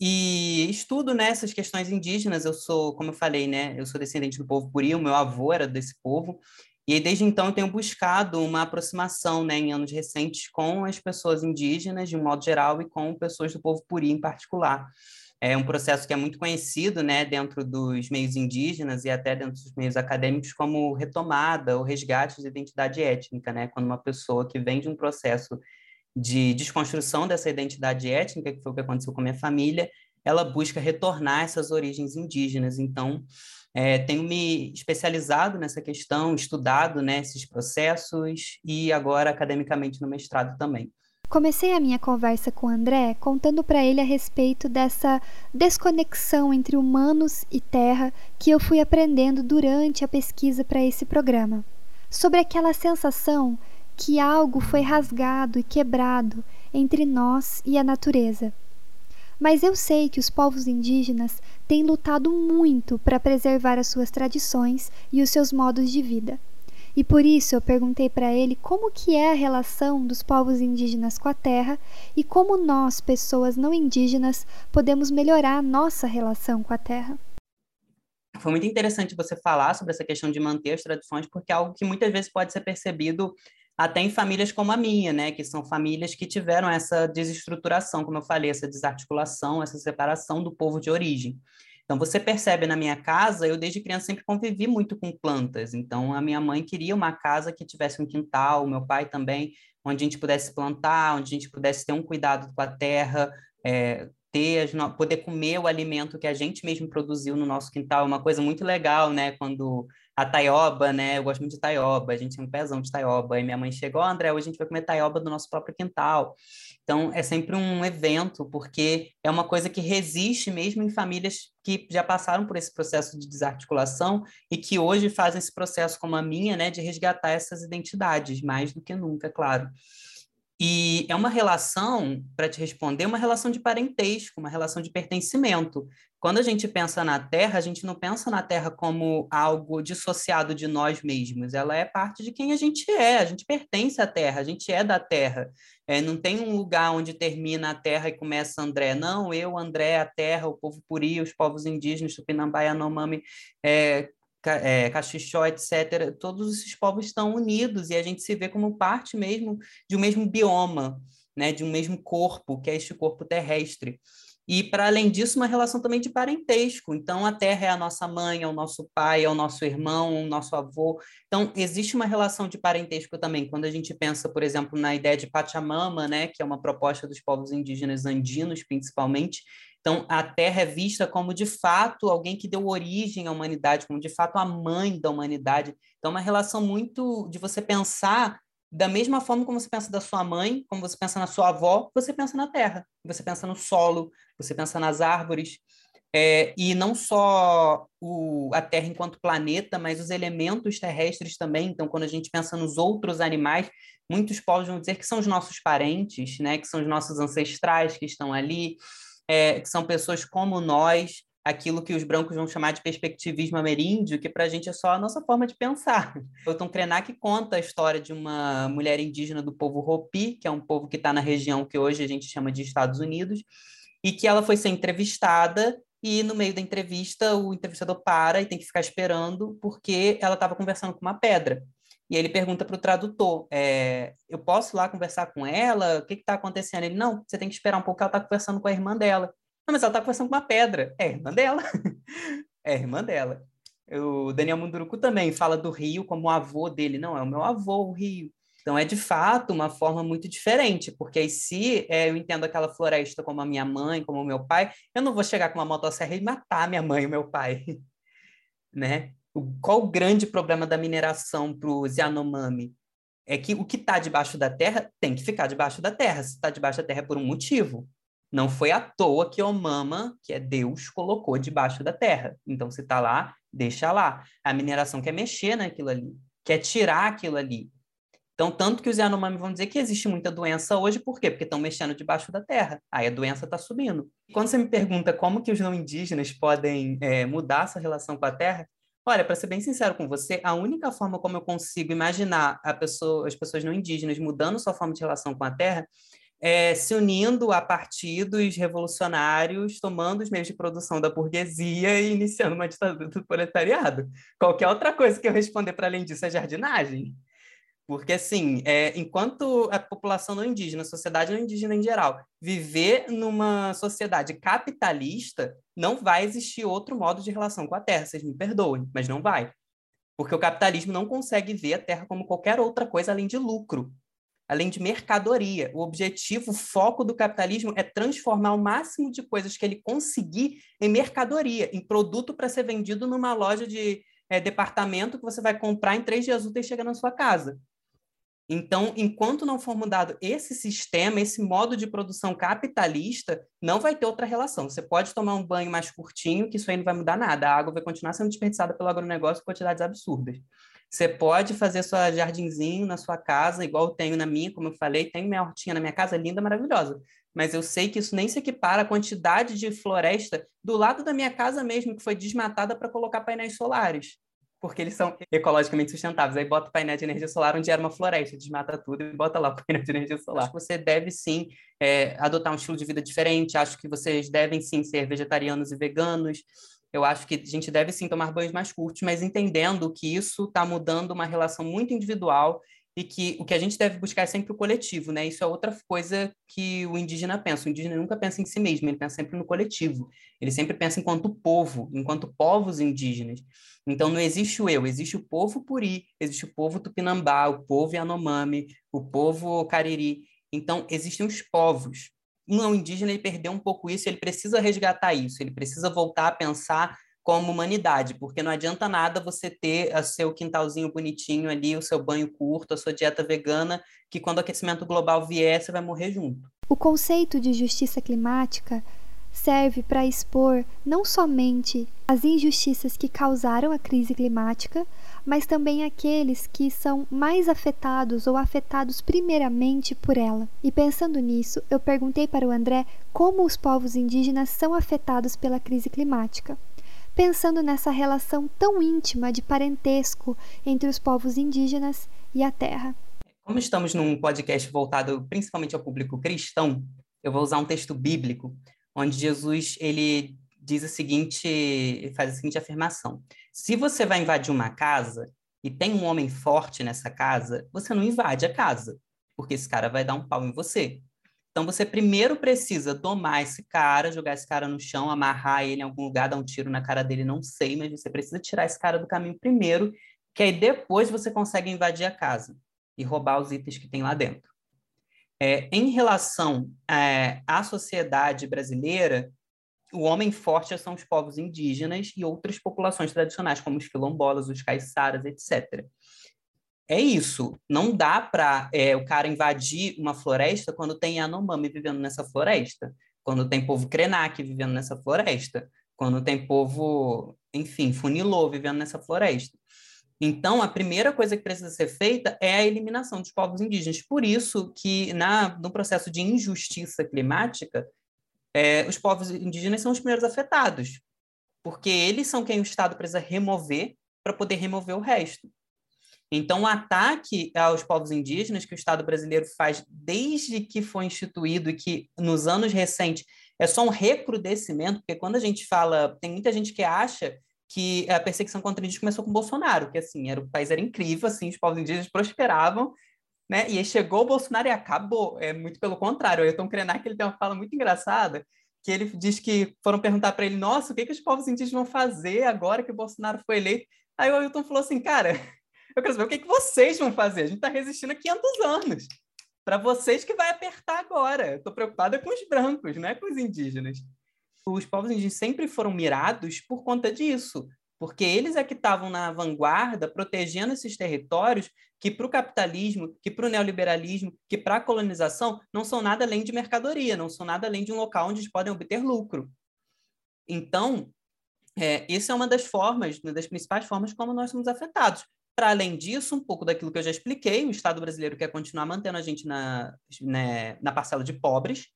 e estudo nessas né, questões indígenas. Eu sou, como eu falei, né, eu sou descendente do povo Puri, o meu avô era desse povo, e desde então eu tenho buscado uma aproximação, né, em anos recentes, com as pessoas indígenas de um modo geral e com pessoas do povo Puri em particular é um processo que é muito conhecido né, dentro dos meios indígenas e até dentro dos meios acadêmicos como retomada ou resgate de identidade étnica, né? quando uma pessoa que vem de um processo de desconstrução dessa identidade étnica, que foi o que aconteceu com a minha família, ela busca retornar essas origens indígenas. Então, é, tenho me especializado nessa questão, estudado né, esses processos e agora academicamente no mestrado também. Comecei a minha conversa com André contando para ele a respeito dessa desconexão entre humanos e terra que eu fui aprendendo durante a pesquisa para esse programa. Sobre aquela sensação que algo foi rasgado e quebrado entre nós e a natureza. Mas eu sei que os povos indígenas têm lutado muito para preservar as suas tradições e os seus modos de vida. E por isso eu perguntei para ele como que é a relação dos povos indígenas com a terra e como nós, pessoas não indígenas, podemos melhorar a nossa relação com a terra. Foi muito interessante você falar sobre essa questão de manter as tradições, porque é algo que muitas vezes pode ser percebido até em famílias como a minha, né, que são famílias que tiveram essa desestruturação, como eu falei, essa desarticulação, essa separação do povo de origem. Então, você percebe na minha casa, eu desde criança sempre convivi muito com plantas. Então, a minha mãe queria uma casa que tivesse um quintal, o meu pai também, onde a gente pudesse plantar, onde a gente pudesse ter um cuidado com a terra, é, ter, poder comer o alimento que a gente mesmo produziu no nosso quintal. É uma coisa muito legal, né? Quando a taioba, né? Eu gosto muito de taioba, a gente tem um pezão de taioba. E minha mãe chegou, oh, André, hoje a gente vai comer taioba do nosso próprio quintal. Então, é sempre um evento, porque é uma coisa que resiste mesmo em famílias que já passaram por esse processo de desarticulação e que hoje fazem esse processo como a minha, né, de resgatar essas identidades, mais do que nunca, claro. E é uma relação, para te responder, uma relação de parentesco, uma relação de pertencimento. Quando a gente pensa na Terra, a gente não pensa na Terra como algo dissociado de nós mesmos. Ela é parte de quem a gente é. A gente pertence à Terra, a gente é da Terra. É, não tem um lugar onde termina a Terra e começa André. Não, eu, André, a Terra, o povo Puri, os povos indígenas, Tupinambá, Yanomami, é, é, Caxixó, etc., todos esses povos estão unidos e a gente se vê como parte mesmo de um mesmo bioma, né, de um mesmo corpo, que é este corpo terrestre. E, para além disso, uma relação também de parentesco. Então, a terra é a nossa mãe, é o nosso pai, é o nosso irmão, o nosso avô. Então, existe uma relação de parentesco também. Quando a gente pensa, por exemplo, na ideia de Pachamama, né, que é uma proposta dos povos indígenas andinos, principalmente. Então, a terra é vista como, de fato, alguém que deu origem à humanidade, como, de fato, a mãe da humanidade. Então, é uma relação muito de você pensar da mesma forma como você pensa da sua mãe, como você pensa na sua avó, você pensa na terra, você pensa no solo, você pensa nas árvores. É, e não só o, a Terra enquanto planeta, mas os elementos terrestres também. Então, quando a gente pensa nos outros animais, muitos povos vão dizer que são os nossos parentes, né? que são os nossos ancestrais que estão ali, é, que são pessoas como nós, aquilo que os brancos vão chamar de perspectivismo ameríndio, que para a gente é só a nossa forma de pensar. [LAUGHS] Hilton Krenak conta a história de uma mulher indígena do povo Hopi, que é um povo que está na região que hoje a gente chama de Estados Unidos, e que ela foi ser entrevistada e no meio da entrevista o entrevistador para e tem que ficar esperando porque ela estava conversando com uma pedra. E ele pergunta para o tradutor: é, Eu posso ir lá conversar com ela? O que está acontecendo? Ele: Não, você tem que esperar um pouco, ela está conversando com a irmã dela. Não, mas ela está conversando com uma pedra. É a irmã dela. [LAUGHS] é a irmã dela. O Daniel Munduruku também fala do rio como o avô dele. Não, é o meu avô, o rio. Então, é de fato uma forma muito diferente, porque se é, eu entendo aquela floresta como a minha mãe, como o meu pai, eu não vou chegar com uma motosserra e matar minha mãe e meu pai, [LAUGHS] né? Qual o grande problema da mineração para os Yanomami? É que o que está debaixo da terra tem que ficar debaixo da terra. Se está debaixo da terra é por um motivo. Não foi à toa que Omama, que é Deus, colocou debaixo da terra. Então, se está lá, deixa lá. A mineração quer mexer naquilo ali, quer tirar aquilo ali. Então, tanto que os Yanomami vão dizer que existe muita doença hoje, por quê? Porque estão mexendo debaixo da terra. Aí a doença está subindo. Quando você me pergunta como que os não indígenas podem é, mudar essa relação com a terra, Olha, para ser bem sincero com você, a única forma como eu consigo imaginar pessoa, as pessoas não indígenas mudando sua forma de relação com a terra é se unindo a partidos revolucionários, tomando os meios de produção da burguesia e iniciando uma ditadura do proletariado. Qualquer outra coisa que eu responder para além disso é jardinagem. Porque, assim, é, enquanto a população não indígena, a sociedade não indígena em geral, viver numa sociedade capitalista, não vai existir outro modo de relação com a terra. Vocês me perdoem, mas não vai. Porque o capitalismo não consegue ver a terra como qualquer outra coisa além de lucro, além de mercadoria. O objetivo, o foco do capitalismo é transformar o máximo de coisas que ele conseguir em mercadoria, em produto para ser vendido numa loja de é, departamento que você vai comprar em três dias úteis e chega na sua casa. Então, enquanto não for mudado esse sistema, esse modo de produção capitalista, não vai ter outra relação. Você pode tomar um banho mais curtinho, que isso aí não vai mudar nada. A água vai continuar sendo desperdiçada pelo agronegócio em quantidades absurdas. Você pode fazer sua jardinzinho na sua casa, igual eu tenho na minha, como eu falei, tenho minha hortinha na minha casa, linda, maravilhosa. Mas eu sei que isso nem se equipara à quantidade de floresta do lado da minha casa mesmo, que foi desmatada para colocar painéis solares porque eles são ecologicamente sustentáveis. Aí bota o painel de energia solar onde era uma floresta, desmata tudo e bota lá o [LAUGHS] painel de energia solar. Você deve sim é, adotar um estilo de vida diferente. Acho que vocês devem sim ser vegetarianos e veganos. Eu acho que a gente deve sim tomar banhos mais curtos, mas entendendo que isso está mudando uma relação muito individual e que o que a gente deve buscar é sempre o coletivo, né? Isso é outra coisa que o indígena pensa. O indígena nunca pensa em si mesmo, ele pensa sempre no coletivo. Ele sempre pensa enquanto povo, enquanto povos indígenas. Então não existe o eu, existe o povo Puri, existe o povo Tupinambá, o povo Yanomami, o povo Cariri. Então existem os povos. Um não indígena ele perdeu um pouco isso, ele precisa resgatar isso, ele precisa voltar a pensar como humanidade, porque não adianta nada você ter o seu quintalzinho bonitinho ali, o seu banho curto, a sua dieta vegana, que quando o aquecimento global vier, você vai morrer junto. O conceito de justiça climática serve para expor não somente as injustiças que causaram a crise climática, mas também aqueles que são mais afetados ou afetados primeiramente por ela. E pensando nisso, eu perguntei para o André como os povos indígenas são afetados pela crise climática pensando nessa relação tão íntima de parentesco entre os povos indígenas e a terra. Como estamos num podcast voltado principalmente ao público cristão, eu vou usar um texto bíblico onde Jesus ele diz o seguinte, faz a seguinte afirmação: Se você vai invadir uma casa e tem um homem forte nessa casa, você não invade a casa, porque esse cara vai dar um pau em você. Então você primeiro precisa domar esse cara, jogar esse cara no chão, amarrar ele em algum lugar, dar um tiro na cara dele, não sei, mas você precisa tirar esse cara do caminho primeiro, que aí depois você consegue invadir a casa e roubar os itens que tem lá dentro. É, em relação é, à sociedade brasileira, o homem forte são os povos indígenas e outras populações tradicionais, como os quilombolas, os caiçaras, etc é isso. Não dá para é, o cara invadir uma floresta quando tem Yanomami vivendo nessa floresta, quando tem povo Krenak vivendo nessa floresta, quando tem povo, enfim, Funilô vivendo nessa floresta. Então, a primeira coisa que precisa ser feita é a eliminação dos povos indígenas. Por isso que, na, no processo de injustiça climática, é, os povos indígenas são os primeiros afetados, porque eles são quem o Estado precisa remover para poder remover o resto. Então, o ataque aos povos indígenas que o Estado brasileiro faz desde que foi instituído e que nos anos recentes é só um recrudescimento, porque quando a gente fala, tem muita gente que acha que a perseguição contra indígenas começou com Bolsonaro, que assim, era, o país era incrível, assim, os povos indígenas prosperavam, né? E aí chegou o Bolsonaro e acabou. É muito pelo contrário. O Ayrton Krenak ele tem uma fala muito engraçada, que ele diz que foram perguntar para ele, nossa, o que, que os povos indígenas vão fazer agora que o Bolsonaro foi eleito? Aí o Ailton falou assim, cara, eu quero saber o que, que vocês vão fazer. A gente está resistindo há 500 anos. Para vocês que vai apertar agora. Estou preocupada com os brancos, não é com os indígenas. Os povos indígenas sempre foram mirados por conta disso, porque eles é que estavam na vanguarda, protegendo esses territórios que para o capitalismo, que para o neoliberalismo, que para a colonização não são nada além de mercadoria, não são nada além de um local onde eles podem obter lucro. Então, é, essa é uma das formas, uma das principais formas como nós somos afetados. Para além disso, um pouco daquilo que eu já expliquei, o Estado brasileiro quer continuar mantendo a gente na, né, na parcela de pobres.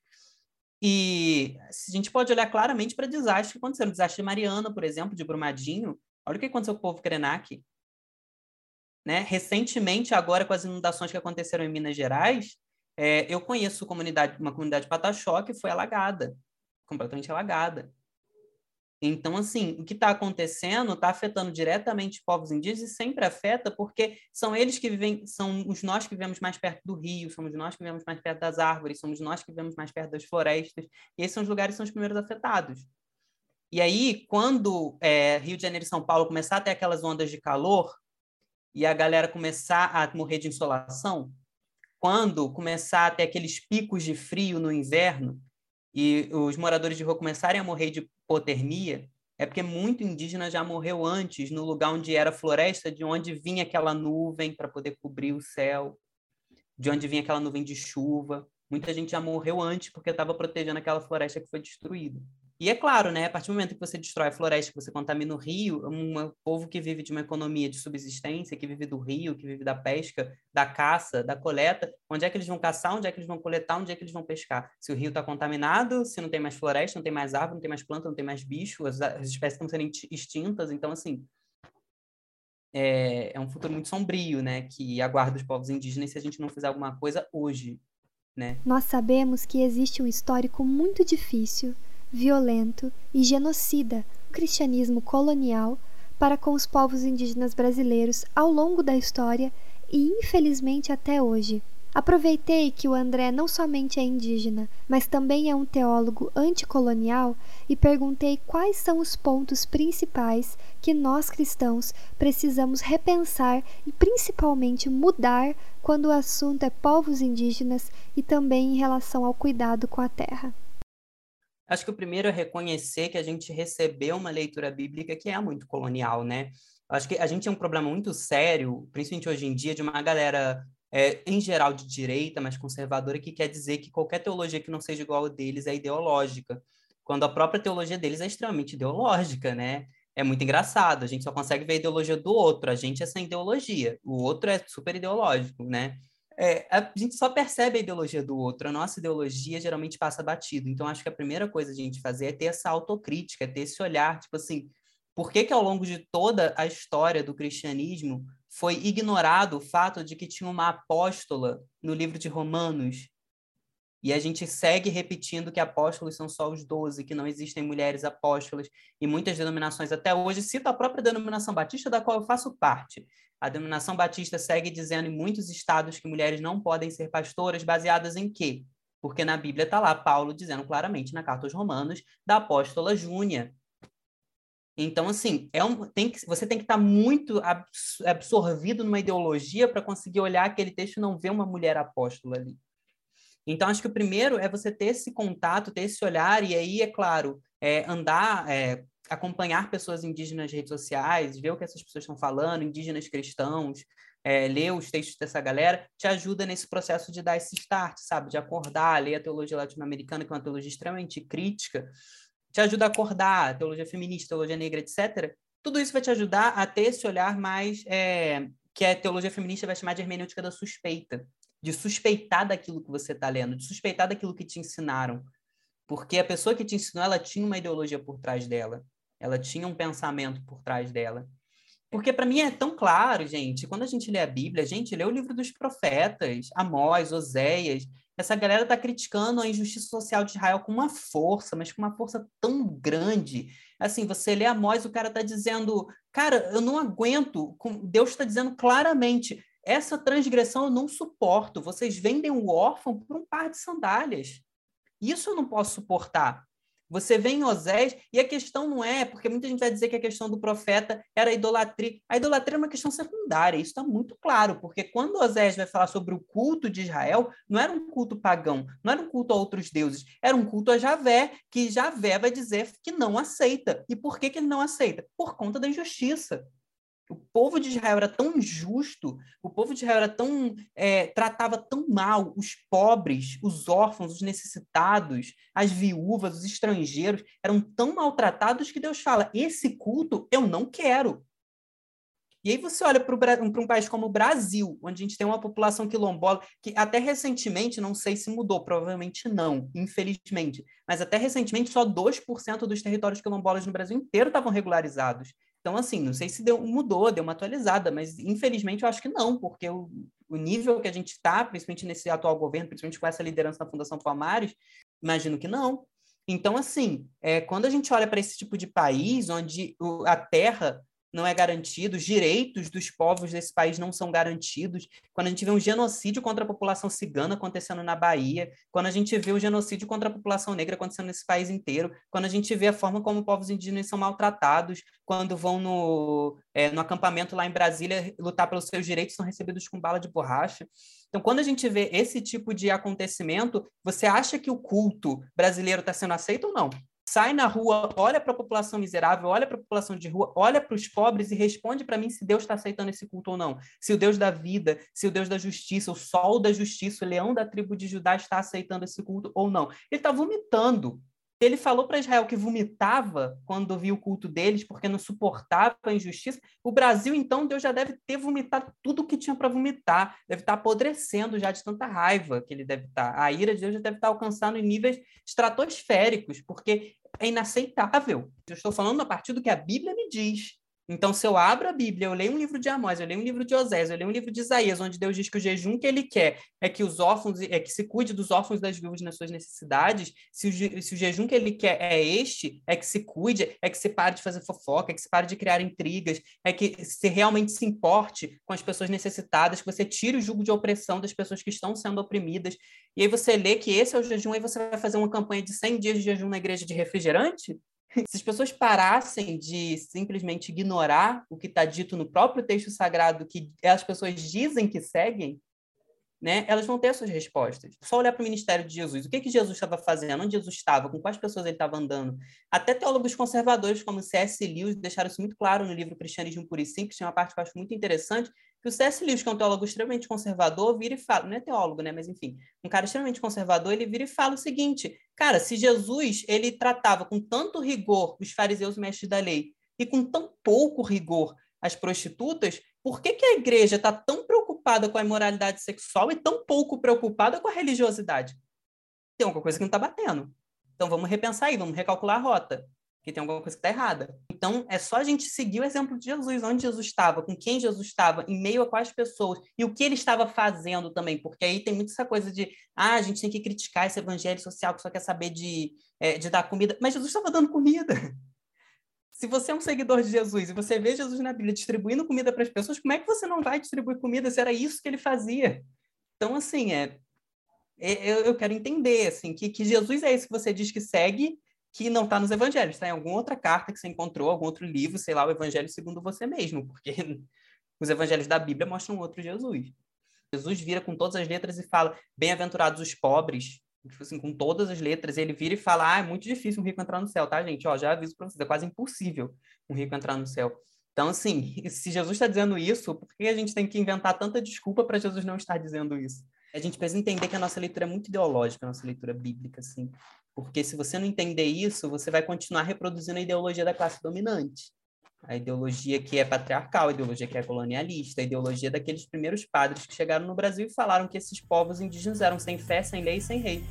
E a gente pode olhar claramente para desastres que aconteceram. O desastre de Mariana, por exemplo, de Brumadinho. Olha o que aconteceu com o povo Krenak. Né? Recentemente, agora com as inundações que aconteceram em Minas Gerais, é, eu conheço comunidade, uma comunidade de Pataxó que foi alagada, completamente alagada. Então, assim, o que está acontecendo está afetando diretamente povos indígenas e sempre afeta porque são eles que vivem, são os nós que vivemos mais perto do rio, somos nós que vivemos mais perto das árvores, somos nós que vivemos mais perto das florestas, e esses são os lugares que são os primeiros afetados. E aí, quando é, Rio de Janeiro e São Paulo começar a ter aquelas ondas de calor e a galera começar a morrer de insolação, quando começar a ter aqueles picos de frio no inverno, e os moradores de rua começarem a morrer de hipotermia, é porque muito indígena já morreu antes, no lugar onde era floresta, de onde vinha aquela nuvem para poder cobrir o céu, de onde vinha aquela nuvem de chuva. Muita gente já morreu antes porque estava protegendo aquela floresta que foi destruída. E é claro, né, a partir do momento que você destrói a floresta, que você contamina o rio, um povo que vive de uma economia de subsistência, que vive do rio, que vive da pesca, da caça, da coleta, onde é que eles vão caçar, onde é que eles vão coletar, onde é que eles vão pescar? Se o rio está contaminado, se não tem mais floresta, não tem mais árvore, não tem mais planta, não tem mais bicho, as, as espécies estão sendo extintas, então, assim, é, é, um futuro muito sombrio, né, que aguarda os povos indígenas se a gente não fizer alguma coisa hoje, né? Nós sabemos que existe um histórico muito difícil violento e genocida o cristianismo colonial para com os povos indígenas brasileiros ao longo da história e infelizmente até hoje. Aproveitei que o André não somente é indígena, mas também é um teólogo anticolonial e perguntei quais são os pontos principais que nós cristãos precisamos repensar e principalmente mudar quando o assunto é povos indígenas e também em relação ao cuidado com a terra. Acho que o primeiro é reconhecer que a gente recebeu uma leitura bíblica que é muito colonial, né? Acho que a gente tem um problema muito sério, principalmente hoje em dia, de uma galera, é, em geral, de direita, mas conservadora, que quer dizer que qualquer teologia que não seja igual a deles é ideológica, quando a própria teologia deles é extremamente ideológica, né? É muito engraçado, a gente só consegue ver a ideologia do outro, a gente é sem ideologia, o outro é super ideológico, né? É, a gente só percebe a ideologia do outro, a nossa ideologia geralmente passa batido. Então, acho que a primeira coisa a gente fazer é ter essa autocrítica, é ter esse olhar, tipo assim, por que que ao longo de toda a história do cristianismo foi ignorado o fato de que tinha uma apóstola no livro de Romanos e a gente segue repetindo que apóstolos são só os doze, que não existem mulheres apóstolas, e muitas denominações até hoje citam a própria denominação batista, da qual eu faço parte, a denominação batista segue dizendo em muitos estados que mulheres não podem ser pastoras, baseadas em quê? Porque na Bíblia está lá Paulo dizendo claramente na carta aos Romanos da apóstola Júnia. Então, assim, é um, tem que, você tem que estar tá muito absorvido numa ideologia para conseguir olhar aquele texto e não ver uma mulher apóstola ali. Então, acho que o primeiro é você ter esse contato, ter esse olhar, e aí, é claro, é, andar, é, acompanhar pessoas indígenas nas redes sociais, ver o que essas pessoas estão falando, indígenas cristãos, é, ler os textos dessa galera, te ajuda nesse processo de dar esse start, sabe? De acordar, ler a teologia latino-americana, que é uma teologia extremamente crítica, te ajuda a acordar, a teologia feminista, teologia negra, etc. Tudo isso vai te ajudar a ter esse olhar mais é, que a teologia feminista vai chamar de hermenêutica da suspeita, de suspeitar daquilo que você está lendo, de suspeitar daquilo que te ensinaram, porque a pessoa que te ensinou, ela tinha uma ideologia por trás dela. Ela tinha um pensamento por trás dela. Porque para mim é tão claro, gente, quando a gente lê a Bíblia, a gente lê o livro dos profetas, Amós, Oséias, Essa galera está criticando a injustiça social de Israel com uma força, mas com uma força tão grande. Assim, você lê Amós, o cara está dizendo, cara, eu não aguento. Deus está dizendo claramente, essa transgressão eu não suporto. Vocês vendem o órfão por um par de sandálias. Isso eu não posso suportar. Você vê em Osés, e a questão não é, porque muita gente vai dizer que a questão do profeta era a idolatria. A idolatria é uma questão secundária, isso está muito claro, porque quando Osés vai falar sobre o culto de Israel, não era um culto pagão, não era um culto a outros deuses, era um culto a Javé, que Javé vai dizer que não aceita. E por que, que ele não aceita? Por conta da injustiça. O povo de Israel era tão injusto, o povo de Israel era tão é, tratava tão mal os pobres, os órfãos, os necessitados, as viúvas, os estrangeiros, eram tão maltratados que Deus fala: esse culto eu não quero. E aí você olha para um país como o Brasil, onde a gente tem uma população quilombola que até recentemente, não sei se mudou, provavelmente não, infelizmente, mas até recentemente só 2% dos territórios quilombolas no Brasil inteiro estavam regularizados. Então, assim, não sei se deu, mudou, deu uma atualizada, mas infelizmente eu acho que não, porque o, o nível que a gente está, principalmente nesse atual governo, principalmente com essa liderança da Fundação Palmares, imagino que não. Então, assim, é, quando a gente olha para esse tipo de país, onde o, a terra não é garantido, os direitos dos povos desse país não são garantidos. Quando a gente vê um genocídio contra a população cigana acontecendo na Bahia, quando a gente vê o genocídio contra a população negra acontecendo nesse país inteiro, quando a gente vê a forma como povos indígenas são maltratados, quando vão no, é, no acampamento lá em Brasília lutar pelos seus direitos, são recebidos com bala de borracha. Então, quando a gente vê esse tipo de acontecimento, você acha que o culto brasileiro está sendo aceito ou não? Sai na rua, olha para a população miserável, olha para a população de rua, olha para os pobres e responde para mim se Deus está aceitando esse culto ou não. Se o Deus da vida, se o Deus da justiça, o sol da justiça, o leão da tribo de Judá está aceitando esse culto ou não. Ele está vomitando ele falou para Israel que vomitava quando viu o culto deles, porque não suportava a injustiça. O Brasil, então, Deus já deve ter vomitado tudo o que tinha para vomitar. Deve estar tá apodrecendo já de tanta raiva que ele deve estar. Tá. A ira de Deus já deve estar tá alcançando níveis estratosféricos, porque é inaceitável. Eu estou falando a partir do que a Bíblia me diz. Então, se eu abro a Bíblia, eu leio um livro de Amós, eu leio um livro de Osés, eu leio um livro de Isaías, onde Deus diz que o jejum que ele quer é que os órfãos, é que se cuide dos órfãos das viúvas nas suas necessidades, se o, se o jejum que ele quer é este, é que se cuide, é que se pare de fazer fofoca, é que se pare de criar intrigas, é que se realmente se importe com as pessoas necessitadas, que você tire o jugo de opressão das pessoas que estão sendo oprimidas. E aí você lê que esse é o jejum, aí você vai fazer uma campanha de 100 dias de jejum na igreja de refrigerante? Se as pessoas parassem de simplesmente ignorar o que está dito no próprio texto sagrado, que as pessoas dizem que seguem, né, elas vão ter suas respostas. Só olhar para o ministério de Jesus. O que, que Jesus estava fazendo? Onde Jesus estava? Com quais pessoas ele estava andando? Até teólogos conservadores como C.S. Lewis deixaram isso muito claro no livro Cristianismo Puro e Simples. Tem uma parte que eu acho muito interessante, que o C.S. Lewis, que é um teólogo extremamente conservador, vira e fala, não é teólogo, né, mas enfim, um cara extremamente conservador, ele vira e fala o seguinte, cara, se Jesus, ele tratava com tanto rigor os fariseus mestres da lei e com tão pouco rigor as prostitutas, por que, que a igreja está tão preocupada com a imoralidade sexual e tão pouco preocupada com a religiosidade? Tem alguma coisa que não está batendo. Então vamos repensar aí, vamos recalcular a rota que tem alguma coisa que está errada. Então, é só a gente seguir o exemplo de Jesus, onde Jesus estava, com quem Jesus estava, em meio a quais pessoas, e o que ele estava fazendo também, porque aí tem muito essa coisa de, ah, a gente tem que criticar esse evangelho social que só quer saber de, é, de dar comida, mas Jesus estava dando comida. Se você é um seguidor de Jesus e você vê Jesus na Bíblia distribuindo comida para as pessoas, como é que você não vai distribuir comida se era isso que ele fazia? Então, assim, é, é eu, eu quero entender assim, que, que Jesus é esse que você diz que segue, que não está nos evangelhos, está em alguma outra carta que você encontrou, algum outro livro, sei lá, o evangelho segundo você mesmo, porque [LAUGHS] os evangelhos da Bíblia mostram outro Jesus. Jesus vira com todas as letras e fala: Bem-aventurados os pobres, tipo assim, com todas as letras, ele vira e fala: Ah, é muito difícil um rico entrar no céu, tá, gente? Ó, já aviso para vocês, é quase impossível um rico entrar no céu. Então, assim, [LAUGHS] se Jesus está dizendo isso, por que a gente tem que inventar tanta desculpa para Jesus não estar dizendo isso? A gente precisa entender que a nossa leitura é muito ideológica, a nossa leitura bíblica, assim. Porque se você não entender isso, você vai continuar reproduzindo a ideologia da classe dominante. A ideologia que é patriarcal, a ideologia que é colonialista, a ideologia daqueles primeiros padres que chegaram no Brasil e falaram que esses povos indígenas eram sem fé, sem lei e sem rei.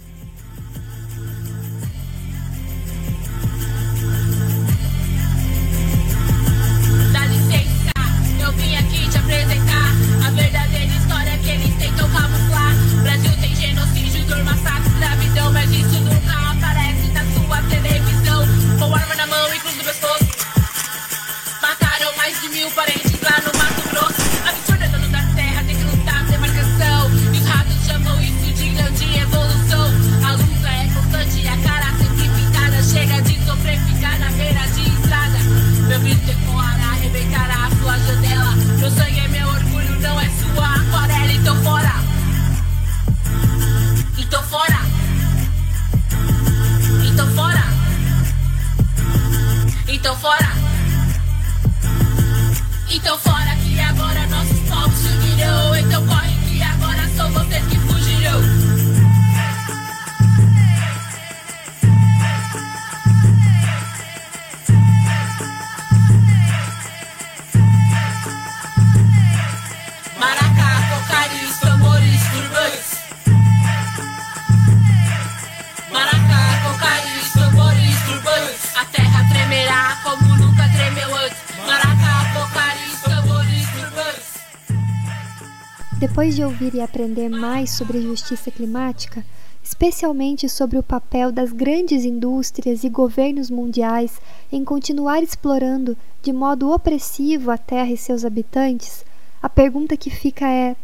Depois de ouvir e aprender mais sobre justiça climática, especialmente sobre o papel das grandes indústrias e governos mundiais em continuar explorando de modo opressivo a Terra e seus habitantes, a pergunta que fica é: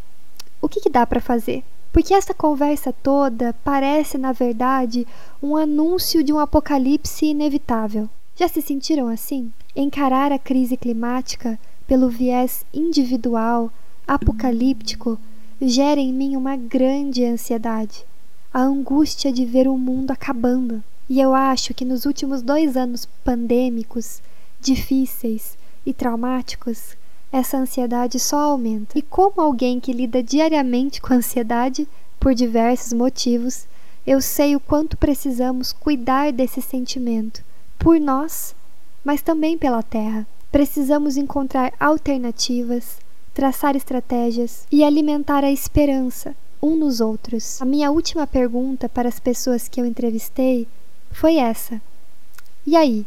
o que, que dá para fazer? Porque essa conversa toda parece, na verdade, um anúncio de um apocalipse inevitável. Já se sentiram assim? Encarar a crise climática pelo viés individual, apocalíptico, gera em mim uma grande ansiedade. A angústia de ver o mundo acabando. E eu acho que nos últimos dois anos pandêmicos, difíceis e traumáticos, essa ansiedade só aumenta. E como alguém que lida diariamente com ansiedade, por diversos motivos, eu sei o quanto precisamos cuidar desse sentimento, por nós, mas também pela Terra. Precisamos encontrar alternativas, traçar estratégias e alimentar a esperança um nos outros. A minha última pergunta para as pessoas que eu entrevistei foi essa: E aí?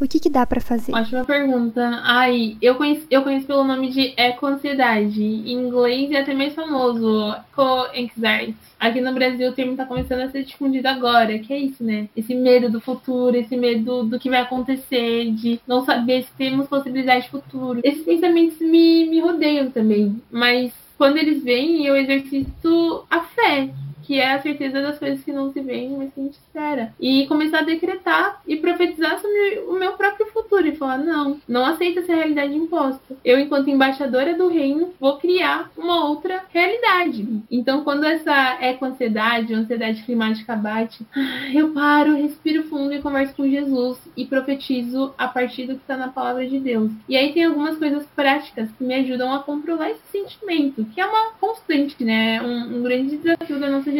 O que, que dá para fazer? Ótima pergunta. Ai, eu conheço, eu conheço pelo nome de eco-ansiedade. Em inglês é até mais famoso, eco-anxiety. Aqui no Brasil o termo tá começando a ser difundido agora, que é isso, né? Esse medo do futuro, esse medo do que vai acontecer, de não saber se temos possibilidade de futuro. Esses pensamentos me, me rodeiam também, mas quando eles vêm, eu exercito a fé, que é a certeza das coisas que não se veem, mas que a gente espera. E começar a decretar e profetizar sobre o meu próprio futuro e falar: não, não aceita essa realidade imposta. Eu, enquanto embaixadora do reino, vou criar uma outra realidade. Então, quando essa eco-ansiedade, ansiedade climática bate, eu paro, respiro fundo e converso com Jesus e profetizo a partir do que está na palavra de Deus. E aí tem algumas coisas práticas que me ajudam a controlar esse sentimento, que é uma constante, né? Um, um grande desafio da nossa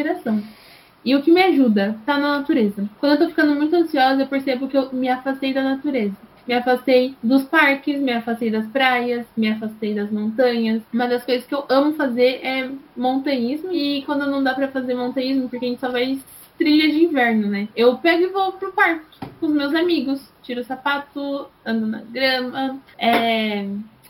E o que me ajuda tá na natureza. Quando eu tô ficando muito ansiosa, eu percebo que eu me afastei da natureza. Me afastei dos parques, me afastei das praias, me afastei das montanhas. Uma das coisas que eu amo fazer é montanhismo. E quando não dá para fazer montanhismo, porque a gente só vai trilha de inverno, né? Eu pego e vou pro parque com os meus amigos. Tiro o sapato, ando na grama, é,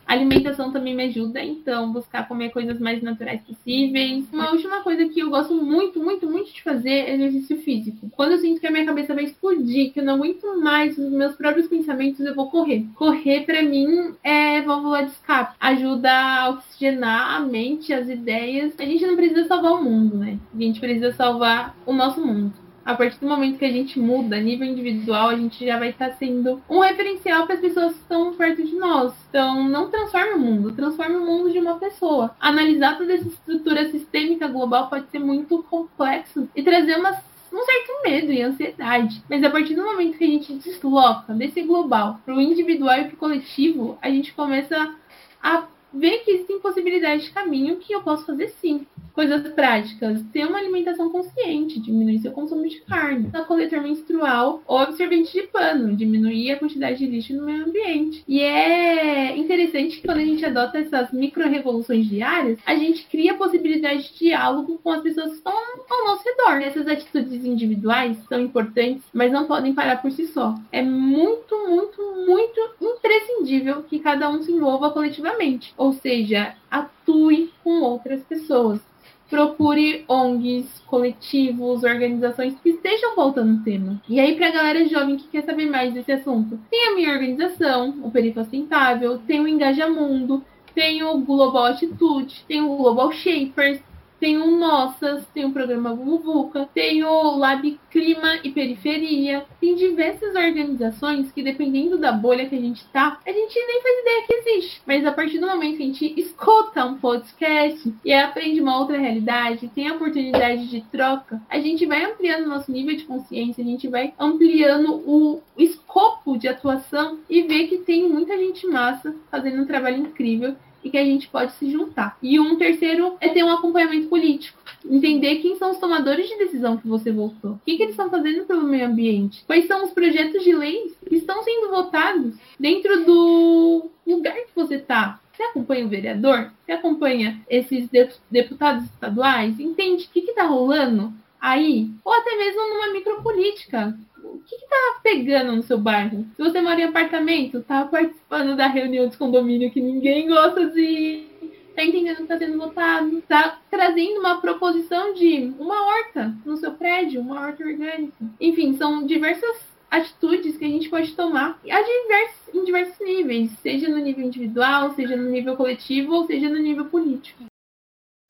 a alimentação também me ajuda, então buscar comer coisas mais naturais possíveis. Uma última coisa que eu gosto muito, muito, muito de fazer é exercício físico. Quando eu sinto que a minha cabeça vai explodir, que eu não aguento mais os meus próprios pensamentos, eu vou correr. Correr para mim é válvula de escape, ajuda a oxigenar a mente, as ideias. A gente não precisa salvar o mundo, né? A gente precisa salvar o nosso mundo a partir do momento que a gente muda a nível individual, a gente já vai estar sendo um referencial para as pessoas que estão perto de nós. Então, não transforme o mundo, transforme o mundo de uma pessoa. Analisar toda essa estrutura sistêmica global pode ser muito complexo e trazer uma um certo medo e ansiedade. Mas a partir do momento que a gente desloca desse global para o individual e para o coletivo, a gente começa a ver que existem possibilidades de caminho que eu posso fazer sim. Coisas práticas, ter uma alimentação consciente, diminuir seu consumo de carne, a coletor menstrual ou absorvente de pano, diminuir a quantidade de lixo no meio ambiente. E é interessante que quando a gente adota essas micro-revoluções diárias, a gente cria possibilidade de diálogo com as pessoas que estão ao nosso redor. Essas atitudes individuais são importantes, mas não podem parar por si só. É muito, muito, muito imprescindível que cada um se envolva coletivamente, ou seja, atue com outras pessoas procure ONGs, coletivos, organizações que estejam voltando o tema. E aí, para a galera jovem que quer saber mais desse assunto, tem a minha organização, o Perifa Sustentável, tem o Engajamundo, tem o Global Attitude, tem o Global Shapers. Tem o Nossas, tem o programa Vuvuca, tem o Lab Clima e Periferia, tem diversas organizações que, dependendo da bolha que a gente tá, a gente nem faz ideia que existe. Mas a partir do momento que a gente escuta um podcast e aprende uma outra realidade, tem a oportunidade de troca, a gente vai ampliando o nosso nível de consciência, a gente vai ampliando o escopo de atuação e ver que tem muita gente massa fazendo um trabalho incrível e que a gente pode se juntar. E um terceiro é ter um acompanhamento político. Entender quem são os tomadores de decisão que você votou. O que, que eles estão fazendo pelo meio ambiente. Quais são os projetos de leis que estão sendo votados dentro do lugar que você está. Você acompanha o vereador? Você acompanha esses deputados estaduais? Entende o que está rolando aí? Ou até mesmo numa micropolítica o que, que tá pegando no seu bairro? Se você mora em apartamento, tá participando da reunião de condomínio que ninguém gosta de. Tá entendendo que tá sendo votado, tá trazendo uma proposição de uma horta no seu prédio, uma horta orgânica. Enfim, são diversas atitudes que a gente pode tomar diversos, em diversos níveis, seja no nível individual, seja no nível coletivo ou seja no nível político.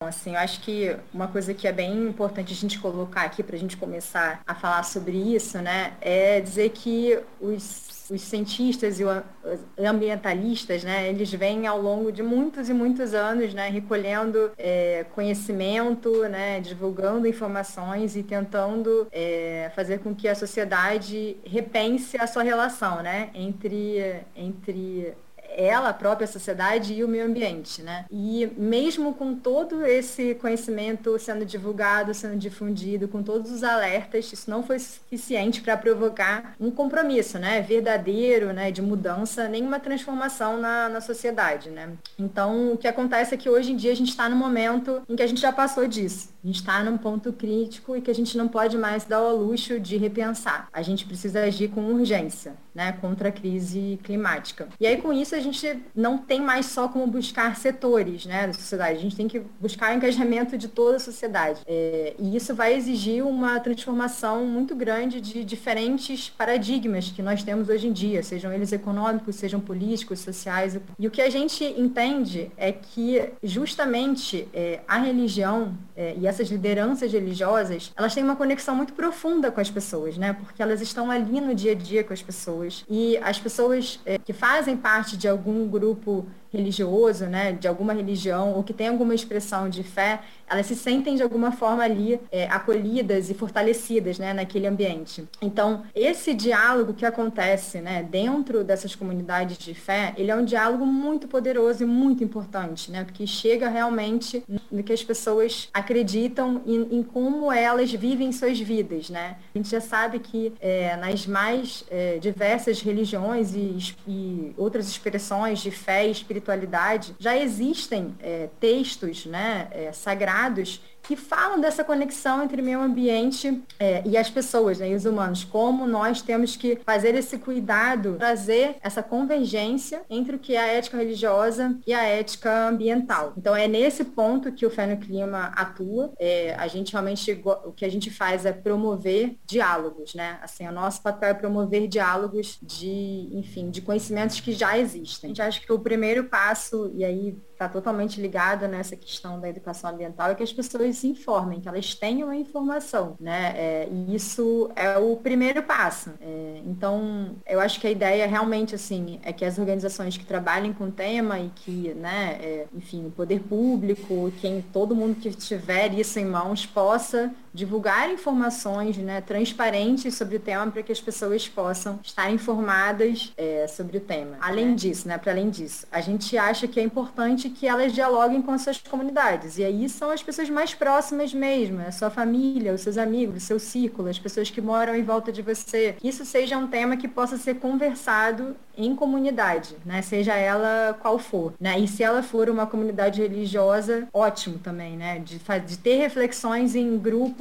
Assim, eu acho que uma coisa que é bem importante a gente colocar aqui para a gente começar a falar sobre isso, né, é dizer que os, os cientistas e os ambientalistas, né, eles vêm ao longo de muitos e muitos anos, né, recolhendo é, conhecimento, né, divulgando informações e tentando é, fazer com que a sociedade repense a sua relação, né, entre entre ela, a própria sociedade e o meio ambiente, né? E mesmo com todo esse conhecimento sendo divulgado, sendo difundido, com todos os alertas, isso não foi suficiente para provocar um compromisso, né? Verdadeiro, né? De mudança, nenhuma transformação na, na sociedade, né? Então, o que acontece é que hoje em dia a gente está no momento em que a gente já passou disso. A gente está num ponto crítico e que a gente não pode mais dar ao luxo de repensar. A gente precisa agir com urgência, né, contra a crise climática. E aí com isso a gente não tem mais só como buscar setores, né, da sociedade. A gente tem que buscar o engajamento de toda a sociedade. É, e isso vai exigir uma transformação muito grande de diferentes paradigmas que nós temos hoje em dia, sejam eles econômicos, sejam políticos, sociais. E o que a gente entende é que justamente é, a religião é, e essas lideranças religiosas, elas têm uma conexão muito profunda com as pessoas, né? Porque elas estão ali no dia a dia com as pessoas. E as pessoas é, que fazem parte de algum grupo religioso, né, de alguma religião, ou que tem alguma expressão de fé, elas se sentem de alguma forma ali é, acolhidas e fortalecidas né, naquele ambiente. Então, esse diálogo que acontece né, dentro dessas comunidades de fé, ele é um diálogo muito poderoso e muito importante, né, porque chega realmente no que as pessoas acreditam em, em como elas vivem suas vidas. Né? A gente já sabe que é, nas mais é, diversas religiões e, e, outras expressões de fé e já existem é, textos né, é, sagrados que falam dessa conexão entre meio ambiente é, e as pessoas, né, e os humanos, como nós temos que fazer esse cuidado, trazer essa convergência entre o que é a ética religiosa e a ética ambiental. Então é nesse ponto que o Fé no Clima atua. É, a gente realmente o que a gente faz é promover diálogos, né? Assim, o nosso papel é promover diálogos de, enfim, de conhecimentos que já existem. A gente acha que o primeiro passo e aí está totalmente ligado nessa questão da educação ambiental é que as pessoas se informem, que elas tenham a informação, né? É, e isso é o primeiro passo. É, então, eu acho que a ideia realmente, assim, é que as organizações que trabalhem com o tema e que, né, é, enfim, o poder público, quem, todo mundo que tiver isso em mãos possa divulgar informações né, transparentes sobre o tema para que as pessoas possam estar informadas é, sobre o tema. Além disso, né, para além disso, a gente acha que é importante que elas dialoguem com as suas comunidades. E aí são as pessoas mais próximas mesmo, a sua família, os seus amigos, o seu círculo, as pessoas que moram em volta de você. Que isso seja um tema que possa ser conversado em comunidade, né? Seja ela qual for, né? E se ela for uma comunidade religiosa, ótimo também, né? De, de ter reflexões em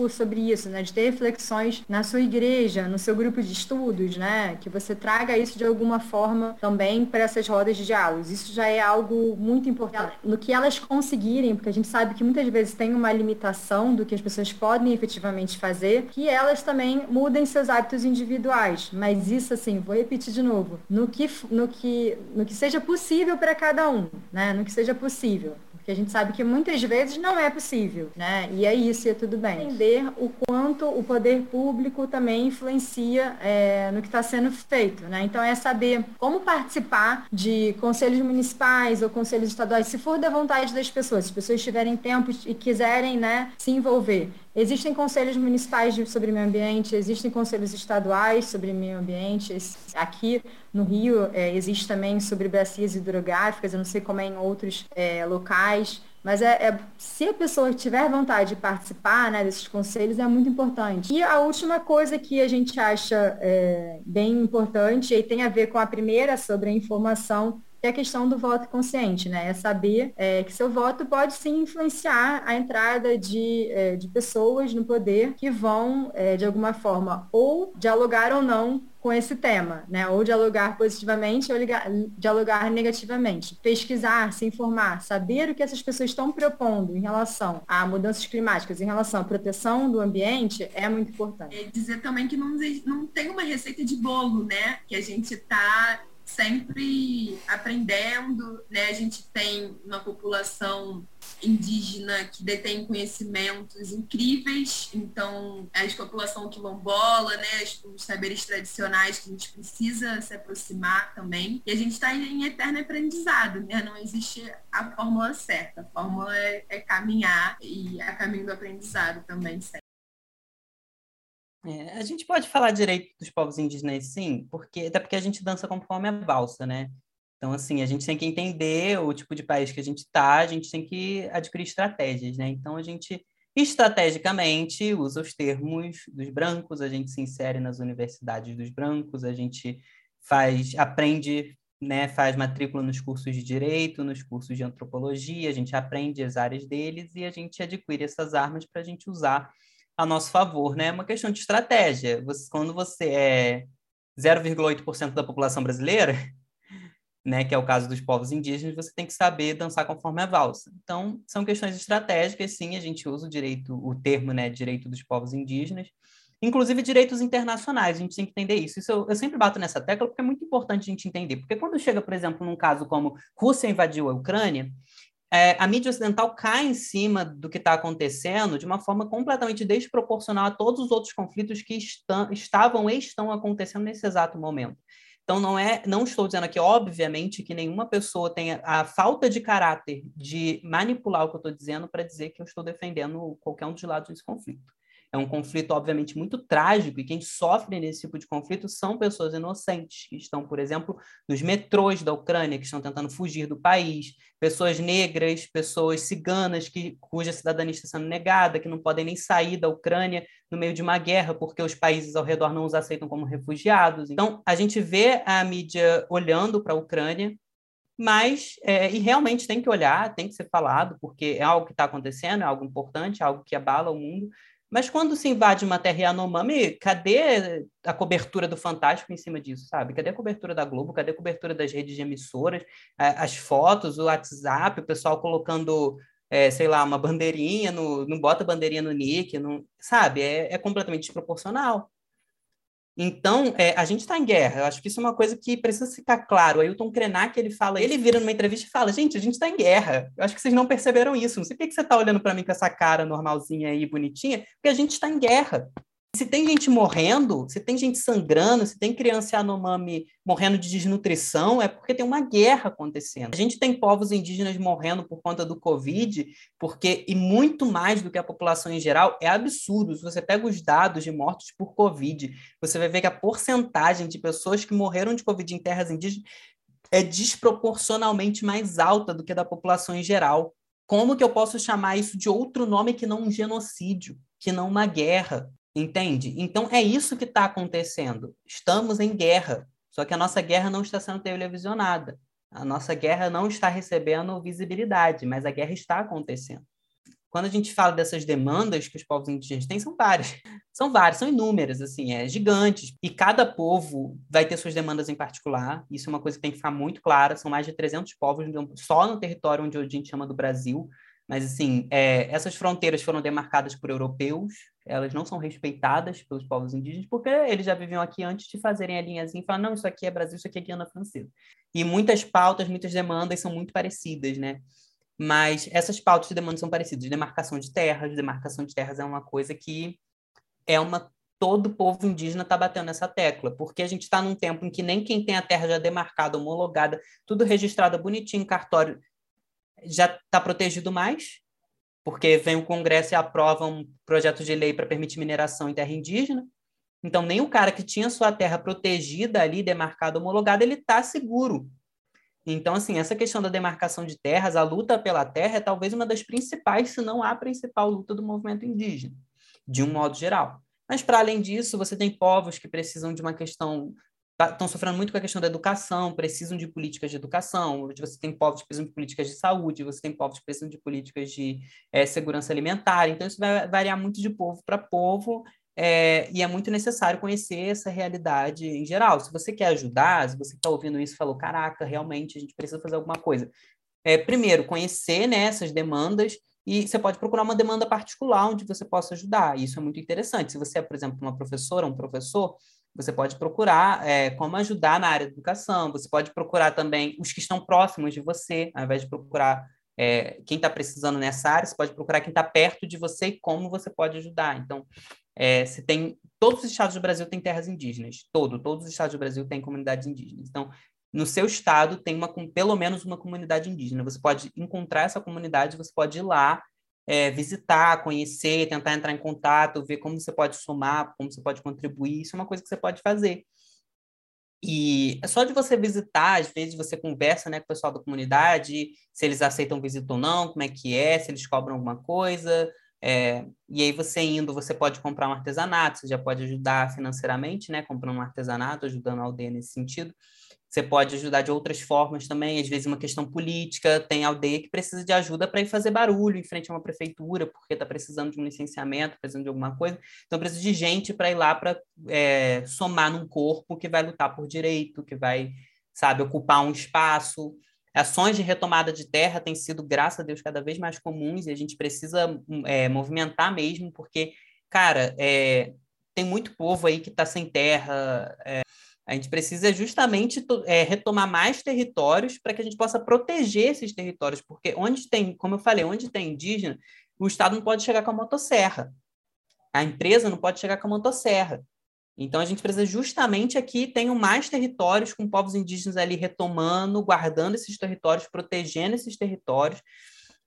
sobre isso, né? De ter reflexões na sua igreja, no seu grupo de estudos, né? Que você traga isso de alguma forma também para essas rodas de diálogos. Isso já é algo muito importante. No que elas conseguirem, porque a gente sabe que muitas vezes tem uma limitação do que as pessoas podem efetivamente fazer, que elas também mudem seus hábitos individuais. Mas isso, assim, vou repetir de novo. No que no que, no que seja possível para cada um, né? No que seja possível. Porque a gente sabe que muitas vezes não é possível, né? E é isso, e é tudo bem. Entender o quanto o poder público também influencia é, no que está sendo feito, né? Então é saber como participar de conselhos municipais ou conselhos estaduais, se for da vontade das pessoas, se as pessoas tiverem tempo e quiserem, né, se envolver. Existem conselhos municipais sobre meio ambiente, existem conselhos estaduais sobre meio ambiente. Aqui no Rio é, existe também sobre bacias hidrográficas, eu não sei como é em outros é, locais. Mas é, é, se a pessoa tiver vontade de participar né, desses conselhos, é muito importante. E a última coisa que a gente acha é, bem importante, e tem a ver com a primeira sobre a informação, é a questão do voto consciente, né? É saber é, que seu voto pode sim influenciar a entrada de, é, de pessoas no poder que vão, é, de alguma forma, ou dialogar ou não com esse tema, né? Ou dialogar positivamente ou ligar, dialogar negativamente. Pesquisar, se informar, saber o que essas pessoas estão propondo em relação a mudanças climáticas, em relação à proteção do ambiente, é muito importante. É dizer também que não, não tem uma receita de bolo, né? Que a gente está sempre aprendendo, né? A gente tem uma população indígena que detém conhecimentos incríveis, então a população quilombola, né, os saberes tradicionais que a gente precisa se aproximar também. E a gente está em eterno aprendizado, né? Não existe a fórmula certa. A fórmula é, é caminhar e é caminho do aprendizado também sempre. É, a gente pode falar direito dos povos indígenas, sim, porque até porque a gente dança conforme a valsa, né? Então, assim, a gente tem que entender o tipo de país que a gente está, a gente tem que adquirir estratégias, né? Então, a gente estrategicamente usa os termos dos brancos, a gente se insere nas universidades dos brancos, a gente faz, aprende, né, faz matrícula nos cursos de direito, nos cursos de antropologia, a gente aprende as áreas deles e a gente adquire essas armas para a gente usar a nosso favor, né? É uma questão de estratégia. Você, quando você é 0,8% da população brasileira, [LAUGHS] né, que é o caso dos povos indígenas, você tem que saber dançar conforme a valsa. Então, são questões estratégicas, sim, a gente usa o direito, o termo, né, direito dos povos indígenas, inclusive direitos internacionais, a gente tem que entender isso. Isso eu, eu, sempre bato nessa tecla porque é muito importante a gente entender, porque quando chega, por exemplo, num caso como Rússia invadiu a Ucrânia, é, a mídia ocidental cai em cima do que está acontecendo de uma forma completamente desproporcional a todos os outros conflitos que estão, estavam e estão acontecendo nesse exato momento. Então, não é, não estou dizendo aqui, obviamente, que nenhuma pessoa tenha a falta de caráter de manipular o que eu estou dizendo para dizer que eu estou defendendo qualquer um dos lados desse conflito. É um conflito, obviamente, muito trágico, e quem sofre nesse tipo de conflito são pessoas inocentes, que estão, por exemplo, nos metrôs da Ucrânia, que estão tentando fugir do país, pessoas negras, pessoas ciganas, que, cuja cidadania está sendo negada, que não podem nem sair da Ucrânia no meio de uma guerra, porque os países ao redor não os aceitam como refugiados. Então, a gente vê a mídia olhando para a Ucrânia, mas é, e realmente tem que olhar, tem que ser falado, porque é algo que está acontecendo, é algo importante, é algo que abala o mundo, mas quando se invade uma terra Yanomami, cadê a cobertura do Fantástico em cima disso, sabe? Cadê a cobertura da Globo? Cadê a cobertura das redes de emissoras? As fotos, o WhatsApp, o pessoal colocando, é, sei lá, uma bandeirinha, no, não bota bandeirinha no nick, não, sabe? É, é completamente desproporcional. Então, é, a gente está em guerra. Eu acho que isso é uma coisa que precisa ficar claro. O Ailton Krenak, ele fala, ele vira numa entrevista e fala, gente, a gente está em guerra. Eu acho que vocês não perceberam isso. Não sei por que você está olhando para mim com essa cara normalzinha aí, bonitinha, porque a gente está em guerra. Se tem gente morrendo, se tem gente sangrando, se tem criança Yanomami morrendo de desnutrição, é porque tem uma guerra acontecendo. A gente tem povos indígenas morrendo por conta do Covid, porque, e muito mais do que a população em geral, é absurdo. Se você pega os dados de mortos por Covid, você vai ver que a porcentagem de pessoas que morreram de Covid em terras indígenas é desproporcionalmente mais alta do que a da população em geral. Como que eu posso chamar isso de outro nome que não um genocídio, que não uma guerra? Entende? Então é isso que está acontecendo. Estamos em guerra, só que a nossa guerra não está sendo televisionada. A nossa guerra não está recebendo visibilidade, mas a guerra está acontecendo. Quando a gente fala dessas demandas que os povos indígenas têm, são várias. São várias, são inúmeras, assim, é gigantes. E cada povo vai ter suas demandas em particular. Isso é uma coisa que tem que ficar muito clara. São mais de 300 povos só no território onde a gente chama do Brasil. Mas, assim, é, essas fronteiras foram demarcadas por europeus, elas não são respeitadas pelos povos indígenas, porque eles já viviam aqui antes de fazerem a linhazinha e falar, não, isso aqui é Brasil, isso aqui é Guiana Francesa. E muitas pautas, muitas demandas são muito parecidas, né? Mas essas pautas de demanda são parecidas. Demarcação de terras, demarcação de terras é uma coisa que é uma todo povo indígena está batendo nessa tecla, porque a gente está num tempo em que nem quem tem a terra já demarcada, homologada, tudo registrado bonitinho cartório, já está protegido mais, porque vem o Congresso e aprova um projeto de lei para permitir mineração em terra indígena. Então, nem o cara que tinha sua terra protegida ali, demarcada, homologada, ele está seguro. Então, assim, essa questão da demarcação de terras, a luta pela terra é talvez uma das principais, se não a principal luta do movimento indígena, de um modo geral. Mas, para além disso, você tem povos que precisam de uma questão estão sofrendo muito com a questão da educação, precisam de políticas de educação, você tem povos que precisam de políticas de saúde, você tem povos que precisam de políticas de é, segurança alimentar, então isso vai variar muito de povo para povo, é, e é muito necessário conhecer essa realidade em geral. Se você quer ajudar, se você está ouvindo isso e falou, caraca, realmente a gente precisa fazer alguma coisa. É, primeiro, conhecer né, essas demandas e você pode procurar uma demanda particular onde você possa ajudar. Isso é muito interessante. Se você é, por exemplo, uma professora, um professor, você pode procurar é, como ajudar na área da educação. Você pode procurar também os que estão próximos de você, ao invés de procurar é, quem está precisando nessa área, você pode procurar quem está perto de você e como você pode ajudar. Então, é, se tem todos os estados do Brasil têm terras indígenas, todo, todos os estados do Brasil têm comunidades indígenas. Então, no seu estado tem uma, pelo menos uma comunidade indígena. Você pode encontrar essa comunidade, você pode ir lá, é, visitar, conhecer, tentar entrar em contato, ver como você pode somar, como você pode contribuir. Isso é uma coisa que você pode fazer. E é só de você visitar, às vezes você conversa né, com o pessoal da comunidade, se eles aceitam visita ou não, como é que é, se eles cobram alguma coisa. É, e aí você indo, você pode comprar um artesanato, você já pode ajudar financeiramente, né, comprando um artesanato, ajudando a aldeia nesse sentido. Você pode ajudar de outras formas também, às vezes uma questão política, tem aldeia que precisa de ajuda para ir fazer barulho em frente a uma prefeitura, porque está precisando de um licenciamento, precisando de alguma coisa. Então precisa de gente para ir lá para é, somar num corpo que vai lutar por direito, que vai, sabe, ocupar um espaço. Ações de retomada de terra têm sido, graças a Deus, cada vez mais comuns e a gente precisa é, movimentar mesmo, porque, cara, é, tem muito povo aí que está sem terra. A gente precisa justamente é, retomar mais territórios para que a gente possa proteger esses territórios, porque onde tem, como eu falei, onde tem indígena, o Estado não pode chegar com a motosserra. A empresa não pode chegar com a motosserra. Então, a gente precisa justamente aqui tenham mais territórios com povos indígenas ali retomando, guardando esses territórios, protegendo esses territórios,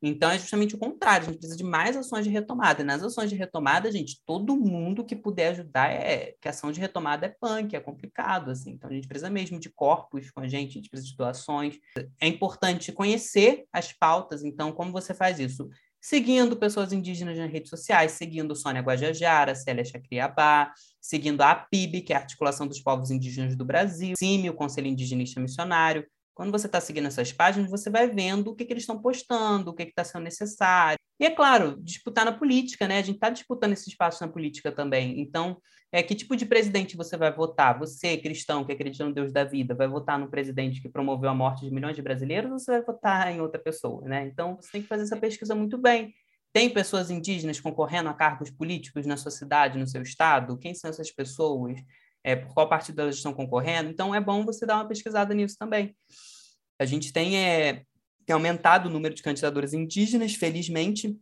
então, é justamente o contrário, a gente precisa de mais ações de retomada. E nas ações de retomada, gente, todo mundo que puder ajudar é. que ação de retomada é punk, é complicado, assim. Então, a gente precisa mesmo de corpos com a gente, a gente precisa de doações. É importante conhecer as pautas, então, como você faz isso? Seguindo pessoas indígenas nas redes sociais, seguindo Sônia Guajajara, Célia Chacriabá, seguindo a APIB, que é a Articulação dos Povos Indígenas do Brasil, CIMI, o Conselho Indigenista Missionário, quando você está seguindo essas páginas, você vai vendo o que, que eles estão postando, o que está sendo necessário. E é claro, disputar na política, né? A gente está disputando esse espaço na política também. Então, é, que tipo de presidente você vai votar? Você, cristão, que acredita no Deus da vida, vai votar no presidente que promoveu a morte de milhões de brasileiros ou você vai votar em outra pessoa, né? Então, você tem que fazer essa pesquisa muito bem. Tem pessoas indígenas concorrendo a cargos políticos na sua cidade, no seu estado? Quem são essas pessoas? É, por qual partido elas estão concorrendo. Então, é bom você dar uma pesquisada nisso também. A gente tem, é, tem aumentado o número de candidaturas indígenas, felizmente.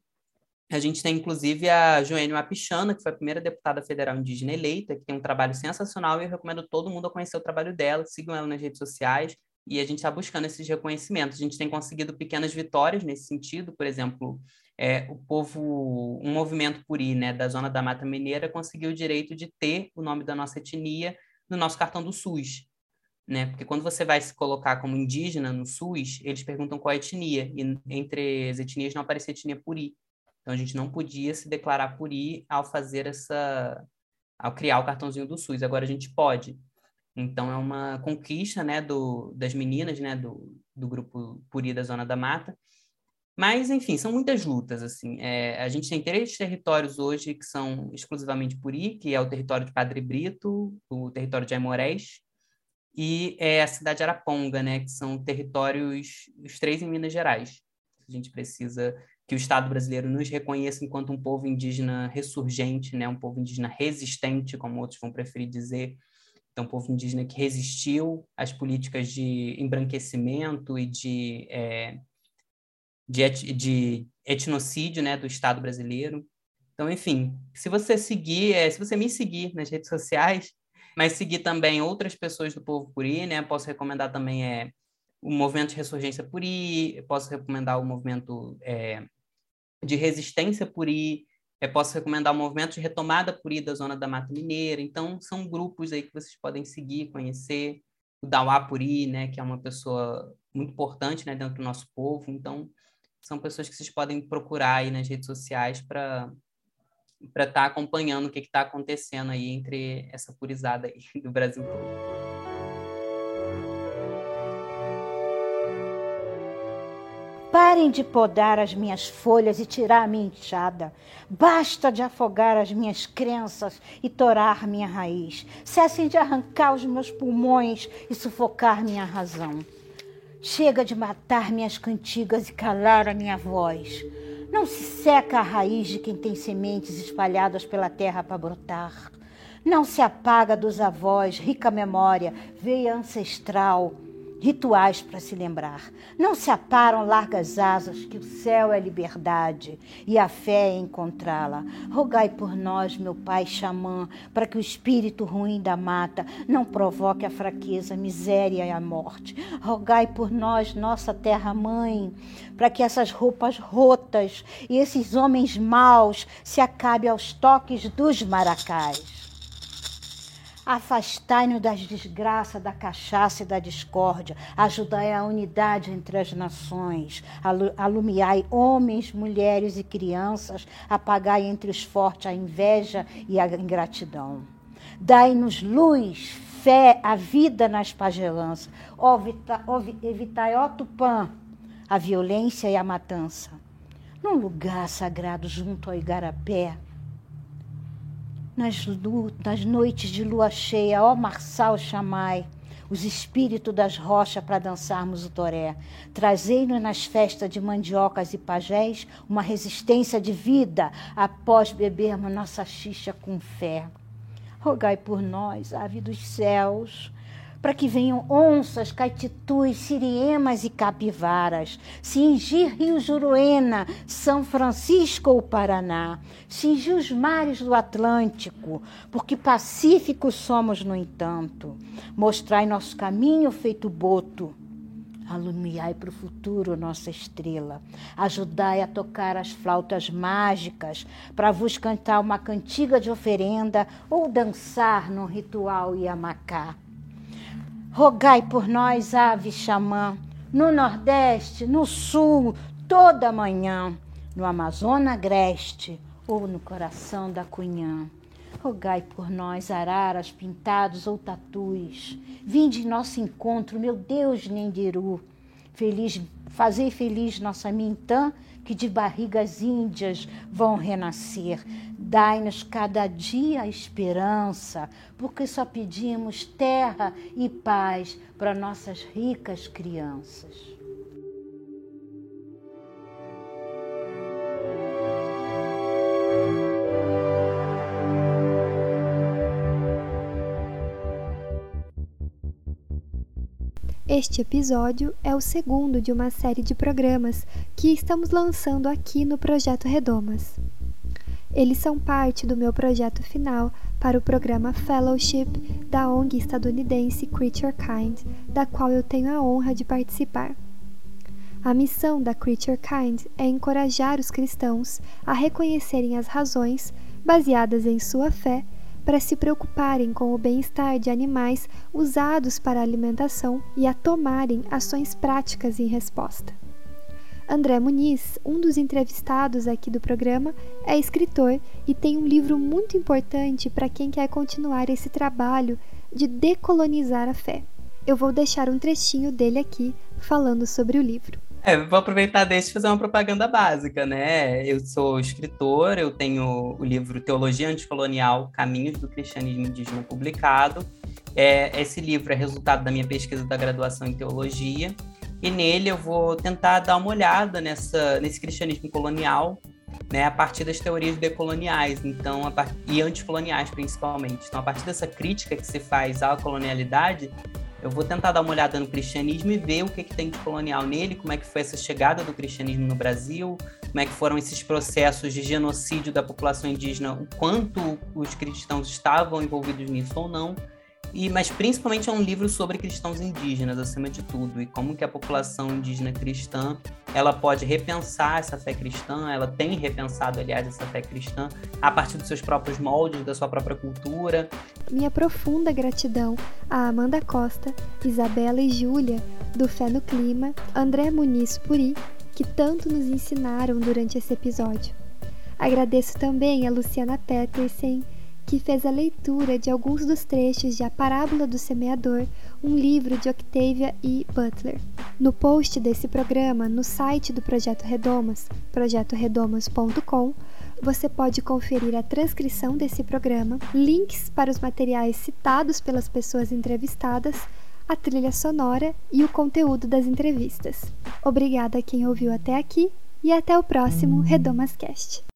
A gente tem, inclusive, a Joênia Mapichana, que foi a primeira deputada federal indígena eleita, que tem um trabalho sensacional e eu recomendo todo mundo a conhecer o trabalho dela. Sigam ela nas redes sociais e a gente está buscando esses reconhecimentos. A gente tem conseguido pequenas vitórias nesse sentido, por exemplo, é, o povo, um movimento puri, né, da zona da Mata Mineira, conseguiu o direito de ter o nome da nossa etnia no nosso cartão do SUS, né? Porque quando você vai se colocar como indígena no SUS, eles perguntam qual é a etnia, e entre as etnias não aparecia etnia puri. Então a gente não podia se declarar puri ao fazer essa ao criar o cartãozinho do SUS. Agora a gente pode. Então é uma conquista, né, do das meninas, né, do, do grupo Puri da Zona da Mata, mas, enfim, são muitas lutas, assim. É, a gente tem três territórios hoje que são exclusivamente Puri, que é o território de Padre Brito, o território de Aimorés, e é a cidade de Araponga, né, que são territórios, os três em Minas Gerais. A gente precisa que o Estado brasileiro nos reconheça enquanto um povo indígena ressurgente, né, um povo indígena resistente, como outros vão preferir dizer, então, um povo indígena que resistiu às políticas de embranquecimento e de é, de, et, de etnocídio né, do Estado brasileiro. Então, enfim, se você seguir, é, se você me seguir nas redes sociais, mas seguir também outras pessoas do Povo Puri, né? Posso recomendar também é, o movimento de ressurgência Puri, posso recomendar o movimento é, de resistência Puri, é, posso recomendar o movimento de retomada Puri da Zona da Mata Mineira. Então, são grupos aí que vocês podem seguir, conhecer. O Dawá Puri, né, que é uma pessoa muito importante né, dentro do nosso povo. Então, são pessoas que vocês podem procurar aí nas redes sociais para para estar tá acompanhando o que está acontecendo aí entre essa purizada aí [LAUGHS] do Brasil todo. Parem de podar as minhas folhas e tirar a minha enxada. Basta de afogar as minhas crenças e torar minha raiz. Cessem de arrancar os meus pulmões e sufocar minha razão. Chega de matar minhas cantigas e calar a minha voz. Não se seca a raiz de quem tem sementes espalhadas pela terra para brotar. Não se apaga dos avós rica memória, veia ancestral rituais para se lembrar. Não se aparam largas asas, que o céu é liberdade e a fé é encontrá-la. Rogai por nós, meu pai xamã, para que o espírito ruim da mata não provoque a fraqueza, a miséria e a morte. Rogai por nós, nossa terra-mãe, para que essas roupas rotas e esses homens maus se acabem aos toques dos maracais. Afastai-nos das desgraças, da cachaça e da discórdia. Ajudai a unidade entre as nações. Alumiai homens, mulheres e crianças. Apagai entre os fortes a inveja e a ingratidão. Dai-nos luz, fé, a vida nas pagelanças. Evitai, ó Tupã, a violência e a matança. Num lugar sagrado junto ao Igarapé, nas, nas noites de lua cheia, ó Marçal chamai, os espíritos das rochas para dançarmos o toré. Trazei-nos nas festas de mandiocas e pajés uma resistência de vida após bebermos nossa xixa com fé. Rogai por nós, ave dos céus, para que venham onças, caititus, siriemas e capivaras, cingir Rio Juruena, São Francisco ou Paraná, cingir os mares do Atlântico, porque pacíficos somos, no entanto. Mostrai nosso caminho feito boto, Alumiai para o futuro nossa estrela. Ajudai a tocar as flautas mágicas para vos cantar uma cantiga de oferenda ou dançar num ritual Yamacá. Rogai por nós, ave xamã, no Nordeste, no Sul, toda manhã, no Amazonas agreste ou no coração da Cunhã. Rogai por nós, araras pintados ou tatus. Vinde em nosso encontro, meu Deus Nendiru. Feliz, fazei feliz nossa Mintã, que de barrigas índias vão renascer. Dai-nos cada dia a esperança, porque só pedimos terra e paz para nossas ricas crianças. Este episódio é o segundo de uma série de programas que estamos lançando aqui no Projeto Redomas. Eles são parte do meu projeto final para o programa Fellowship da ONG estadunidense Creature Kind, da qual eu tenho a honra de participar. A missão da Creature Kind é encorajar os cristãos a reconhecerem as razões, baseadas em sua fé, para se preocuparem com o bem-estar de animais usados para alimentação e a tomarem ações práticas em resposta. André Muniz, um dos entrevistados aqui do programa, é escritor e tem um livro muito importante para quem quer continuar esse trabalho de decolonizar a fé. Eu vou deixar um trechinho dele aqui falando sobre o livro. É, vou aproveitar desse e fazer uma propaganda básica, né? Eu sou escritor, eu tenho o livro Teologia Anticolonial, Caminhos do Cristianismo Indígena publicado. É, esse livro é resultado da minha pesquisa da graduação em Teologia e nele eu vou tentar dar uma olhada nessa, nesse cristianismo colonial, né, a partir das teorias decoloniais, então part... e anticoloniais principalmente. Então, a partir dessa crítica que se faz à colonialidade, eu vou tentar dar uma olhada no cristianismo e ver o que, que tem de colonial nele, como é que foi essa chegada do cristianismo no Brasil, como é que foram esses processos de genocídio da população indígena, o quanto os cristãos estavam envolvidos nisso ou não. E, mas principalmente é um livro sobre cristãos indígenas, acima de tudo, e como que a população indígena cristã ela pode repensar essa fé cristã, ela tem repensado, aliás, essa fé cristã a partir dos seus próprios moldes, da sua própria cultura. Minha profunda gratidão a Amanda Costa, Isabela e Júlia, do Fé no Clima, André Muniz Puri, que tanto nos ensinaram durante esse episódio. Agradeço também a Luciana Petersen, que fez a leitura de alguns dos trechos de A Parábola do Semeador, um livro de Octavia E. Butler. No post desse programa, no site do Projeto Redomas, projetoredomas.com, você pode conferir a transcrição desse programa, links para os materiais citados pelas pessoas entrevistadas, a trilha sonora e o conteúdo das entrevistas. Obrigada a quem ouviu até aqui e até o próximo Redomas Cast.